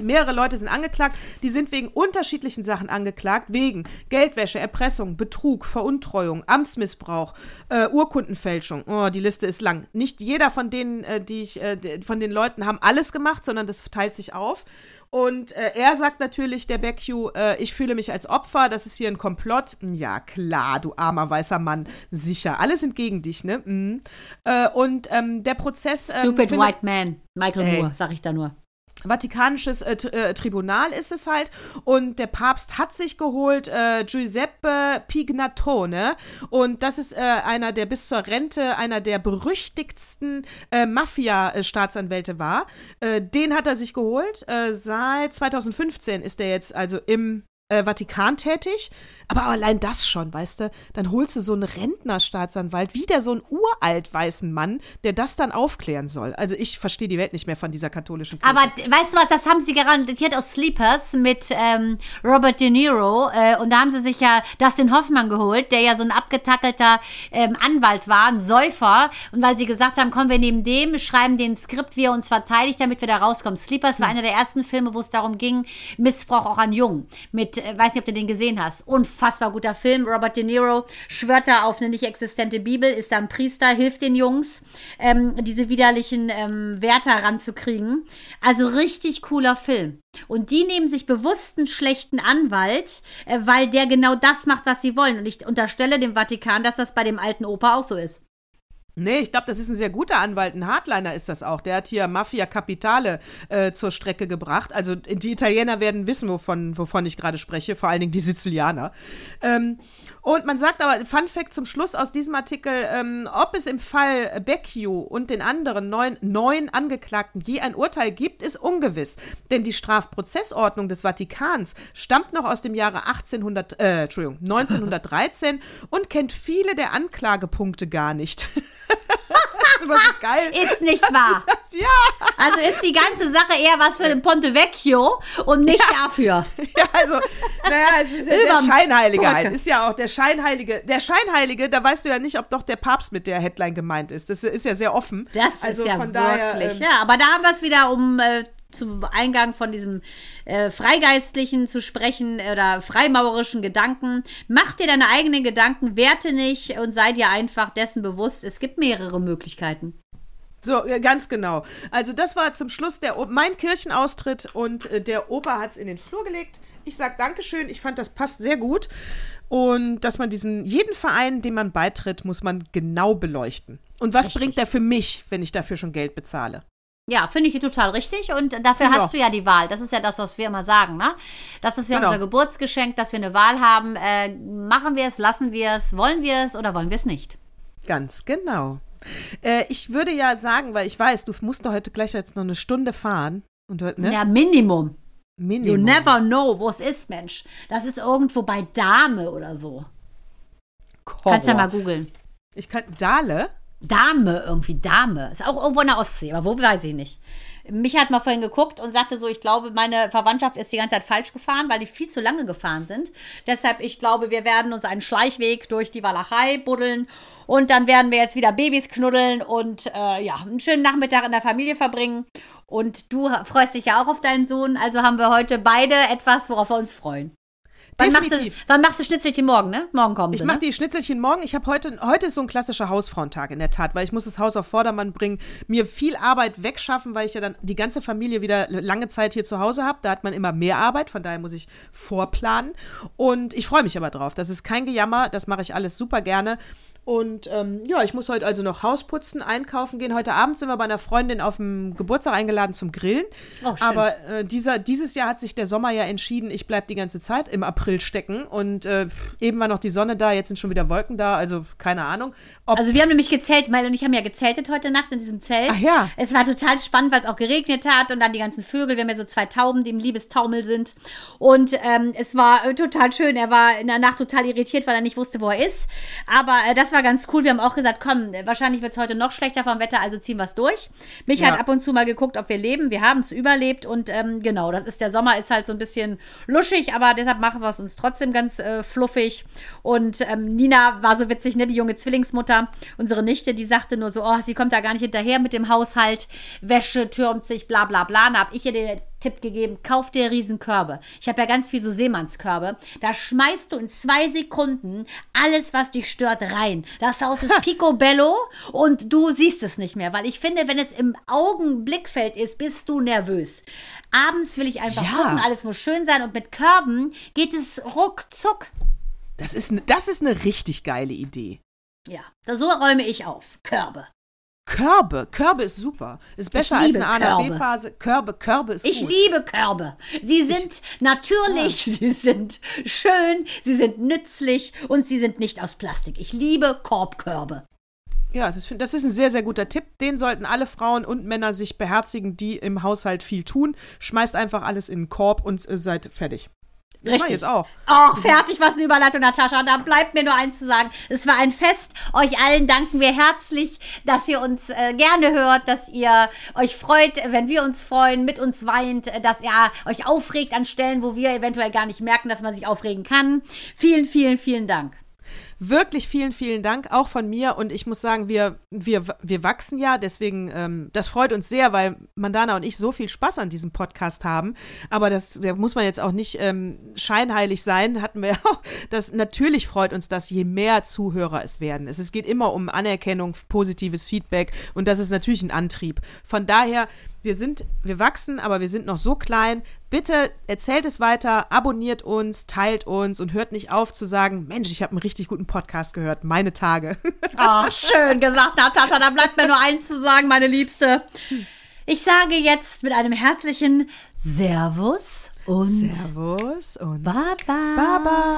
mehrere Leute sind angeklagt. Die sind wegen unterschiedlichen Sachen angeklagt. Wegen Geldwäsche, Erpressung, Betrug, Veruntreuung, Amtsmissbrauch, äh, Urkundenfälschung. Oh, die Liste ist lang. Nicht jeder von denen, äh, die ich, äh, von den Leuten haben alles gemacht, sondern das teilt sich auf. Und äh, er sagt natürlich, der Beccu, äh, ich fühle mich als Opfer, das ist hier ein Komplott. Ja, klar, du armer weißer Mann, sicher. Alle sind gegen dich, ne? Mhm. Äh, und ähm, der Prozess. Ähm, Stupid findet- White Man. Michael Ey. Moore, sag ich da nur. Vatikanisches äh, äh, Tribunal ist es halt. Und der Papst hat sich geholt äh, Giuseppe Pignatone. Und das ist äh, einer, der bis zur Rente einer der berüchtigsten äh, Mafia-Staatsanwälte war. Äh, den hat er sich geholt. Seit 2015 ist er jetzt also im Vatikan tätig. Aber allein das schon, weißt du, dann holst du so einen Rentnerstaatsanwalt, wieder so einen uralt weißen Mann, der das dann aufklären soll. Also ich verstehe die Welt nicht mehr von dieser katholischen Kirche. Aber weißt du was, das haben sie garantiert aus Sleepers mit ähm, Robert De Niro. Äh, und da haben sie sich ja Dustin Hoffmann geholt, der ja so ein abgetackelter ähm, Anwalt war, ein Säufer. Und weil sie gesagt haben, komm, wir nehmen dem, schreiben den Skript, wie er uns verteidigt, damit wir da rauskommen. Sleepers war einer der ersten Filme, wo es darum ging, Missbrauch auch an Jungen. Mit, äh, weiß nicht, ob du den gesehen hast. Unfassbar guter Film. Robert De Niro schwört da auf eine nicht existente Bibel, ist da ein Priester, hilft den Jungs, ähm, diese widerlichen ähm, Wärter ranzukriegen. Also richtig cooler Film. Und die nehmen sich bewusst einen schlechten Anwalt, äh, weil der genau das macht, was sie wollen. Und ich unterstelle dem Vatikan, dass das bei dem alten Opa auch so ist. Nee, ich glaube, das ist ein sehr guter Anwalt. Ein Hardliner ist das auch. Der hat hier Mafia Capitale äh, zur Strecke gebracht. Also die Italiener werden wissen, wovon, wovon ich gerade spreche, vor allen Dingen die Sizilianer. Ähm, und man sagt aber, Fun Fact zum Schluss aus diesem Artikel, ähm, ob es im Fall Becchio und den anderen neun, neun Angeklagten je ein Urteil gibt, ist ungewiss. Denn die Strafprozessordnung des Vatikans stammt noch aus dem Jahre 1800, äh, Entschuldigung, 1913 und kennt viele der Anklagepunkte gar nicht. ist immer so geil. Ist nicht wahr. Das, ja, Also ist die ganze Sache eher was für den Ponte Vecchio und nicht dafür. ja, also, naja, es ist ja der Überm Scheinheilige Brücke. halt. Ist ja auch der Scheinheilige. Der Scheinheilige, da weißt du ja nicht, ob doch der Papst mit der Headline gemeint ist. Das ist ja sehr offen. Das also ist ja wirklich. daher, ähm, ja, aber da haben wir es wieder, um äh, zum Eingang von diesem äh, Freigeistlichen zu sprechen oder freimaurerischen Gedanken. Mach dir deine eigenen Gedanken, werte nicht und sei dir einfach dessen bewusst, es gibt mehrere Möglichkeiten. So, ganz genau. Also das war zum Schluss der, mein Kirchenaustritt und äh, der Opa hat es in den Flur gelegt. Ich sag Dankeschön, ich fand, das passt sehr gut. Und dass man diesen, jeden Verein, dem man beitritt, muss man genau beleuchten. Und was Richtig. bringt der für mich, wenn ich dafür schon Geld bezahle? Ja, finde ich total richtig. Und dafür Genau. hast du ja die Wahl. Das ist ja das, was wir immer sagen, ne? Das ist ja Genau. unser Geburtsgeschenk, dass wir eine Wahl haben. Äh, machen wir es, lassen wir es, wollen wir es oder wollen wir es nicht? Ganz genau. Äh, ich würde ja sagen, weil ich weiß, du musst doch heute gleich jetzt noch eine Stunde fahren. Und, ne? Ja, Minimum. You Minimum. never know, wo es ist, Mensch. Das ist irgendwo bei Dame oder so. Kannst ja mal googeln. Ich kann, Dale? Dame, irgendwie Dame. Ist auch irgendwo in der Ostsee, aber wo weiß ich nicht. Mich hat mal vorhin geguckt und sagte so, ich glaube, meine Verwandtschaft ist die ganze Zeit falsch gefahren, weil die viel zu lange gefahren sind. Deshalb, ich glaube, wir werden uns einen Schleichweg durch die Walachei buddeln und dann werden wir jetzt wieder Babys knuddeln und äh, ja, einen schönen Nachmittag in der Familie verbringen. Und du freust dich ja auch auf deinen Sohn, also haben wir heute beide etwas, worauf wir uns freuen. Wann machst, du, wann machst du Schnitzelchen morgen, ne? Morgen kommen Ich sie, mache ne? die Schnitzelchen morgen. Ich habe heute, heute ist so ein klassischer Hausfrauentag in der Tat, weil ich muss das Haus auf Vordermann bringen, mir viel Arbeit wegschaffen, weil ich ja dann die ganze Familie wieder lange Zeit hier zu Hause habe. Da hat man immer mehr Arbeit, von daher muss ich vorplanen. Und ich freue mich aber drauf. Das ist kein Gejammer, das mache ich alles super gerne. Und ähm, ja, ich muss heute also noch Haus putzen, einkaufen gehen. Heute Abend sind wir bei einer Freundin auf dem Geburtstag eingeladen zum Grillen. Oh. Aber äh, dieser, dieses Jahr hat sich der Sommer ja entschieden, ich bleibe die ganze Zeit im April stecken. Und äh, eben war noch die Sonne da, jetzt sind schon wieder Wolken da. Also keine Ahnung. Also wir haben nämlich gezählt, Mel und ich haben ja gezeltet heute Nacht in diesem Zelt. Ach ja. Es war total spannend, weil es auch geregnet hat und dann die ganzen Vögel. Wir haben ja so zwei Tauben, die im Liebestaumel sind. Und ähm, es war äh, total schön. Er war in der Nacht total irritiert, weil er nicht wusste, wo er ist. Aber äh, das war ganz cool. Wir haben auch gesagt, komm, wahrscheinlich wird es heute noch schlechter vom Wetter, also ziehen wir es durch. Mich Ja. hat ab und zu mal geguckt, ob wir leben. Wir haben es überlebt und ähm, genau, das ist der Sommer, ist halt so ein bisschen luschig, aber deshalb machen wir es uns trotzdem ganz äh, fluffig. Und ähm, Nina war so witzig, ne, die junge Zwillingsmutter, unsere Nichte, die sagte nur so, oh, sie kommt da gar nicht hinterher mit dem Haushalt, Wäsche türmt sich, bla bla bla. Da habe ich ihr den Tipp gegeben, kauf dir Riesenkörbe. Ich habe ja ganz viel so Seemannskörbe. Da schmeißt du in zwei Sekunden alles, was dich stört, rein. Das Haus ist picobello und du siehst es nicht mehr, weil ich finde, wenn es im Augenblickfeld ist, bist du nervös. Abends will ich einfach Ja. gucken, alles muss schön sein und mit Körben geht es ruckzuck. das, ist, ne- das ist eine richtig geile Idee. Ja, so räume ich auf. Körbe. Körbe, Körbe ist super. Ist besser als eine. A-B-Phase. Körbe, Körbe ist Ich gut. liebe Körbe. Sie sind natürlich, sie sind schön, sie sind nützlich und sie sind nicht aus Plastik. Ich liebe Korbkörbe. Ja, das, find- das ist ein sehr, sehr guter Tipp. Den sollten alle Frauen und Männer sich beherzigen, die im Haushalt viel tun. Schmeißt einfach alles in den Korb und äh, seid fertig. Das ich jetzt auch. Ach, fertig, was eine Überleitung, Natascha. Da bleibt mir nur eins zu sagen. Es war ein Fest. Euch allen danken wir herzlich, dass ihr uns äh, gerne hört, dass ihr euch freut, wenn wir uns freuen, mit uns weint, dass ihr euch aufregt an Stellen, wo wir eventuell gar nicht merken, dass man sich aufregen kann. Vielen, vielen, vielen Dank. Wirklich vielen, vielen Dank, auch von mir. Und ich muss sagen, wir, wir, wir wachsen ja, deswegen, ähm, das freut uns sehr, weil Mandana und ich so viel Spaß an diesem Podcast haben. Aber das, da muss man jetzt auch nicht ähm, scheinheilig sein, hatten wir auch. Das, natürlich freut uns das, je mehr Zuhörer es werden. Es, es geht immer um Anerkennung, positives Feedback und das ist natürlich ein Antrieb. Von daher, wir sind, wir wachsen, aber wir sind noch so klein. Bitte erzählt es weiter, abonniert uns, teilt uns und hört nicht auf zu sagen, Mensch, ich habe einen richtig guten Podcast gehört, meine Tage. Ach, schön gesagt, Natascha. Da bleibt mir nur eins zu sagen, meine Liebste. Ich sage jetzt mit einem herzlichen Servus und Servus und Baba. Baba.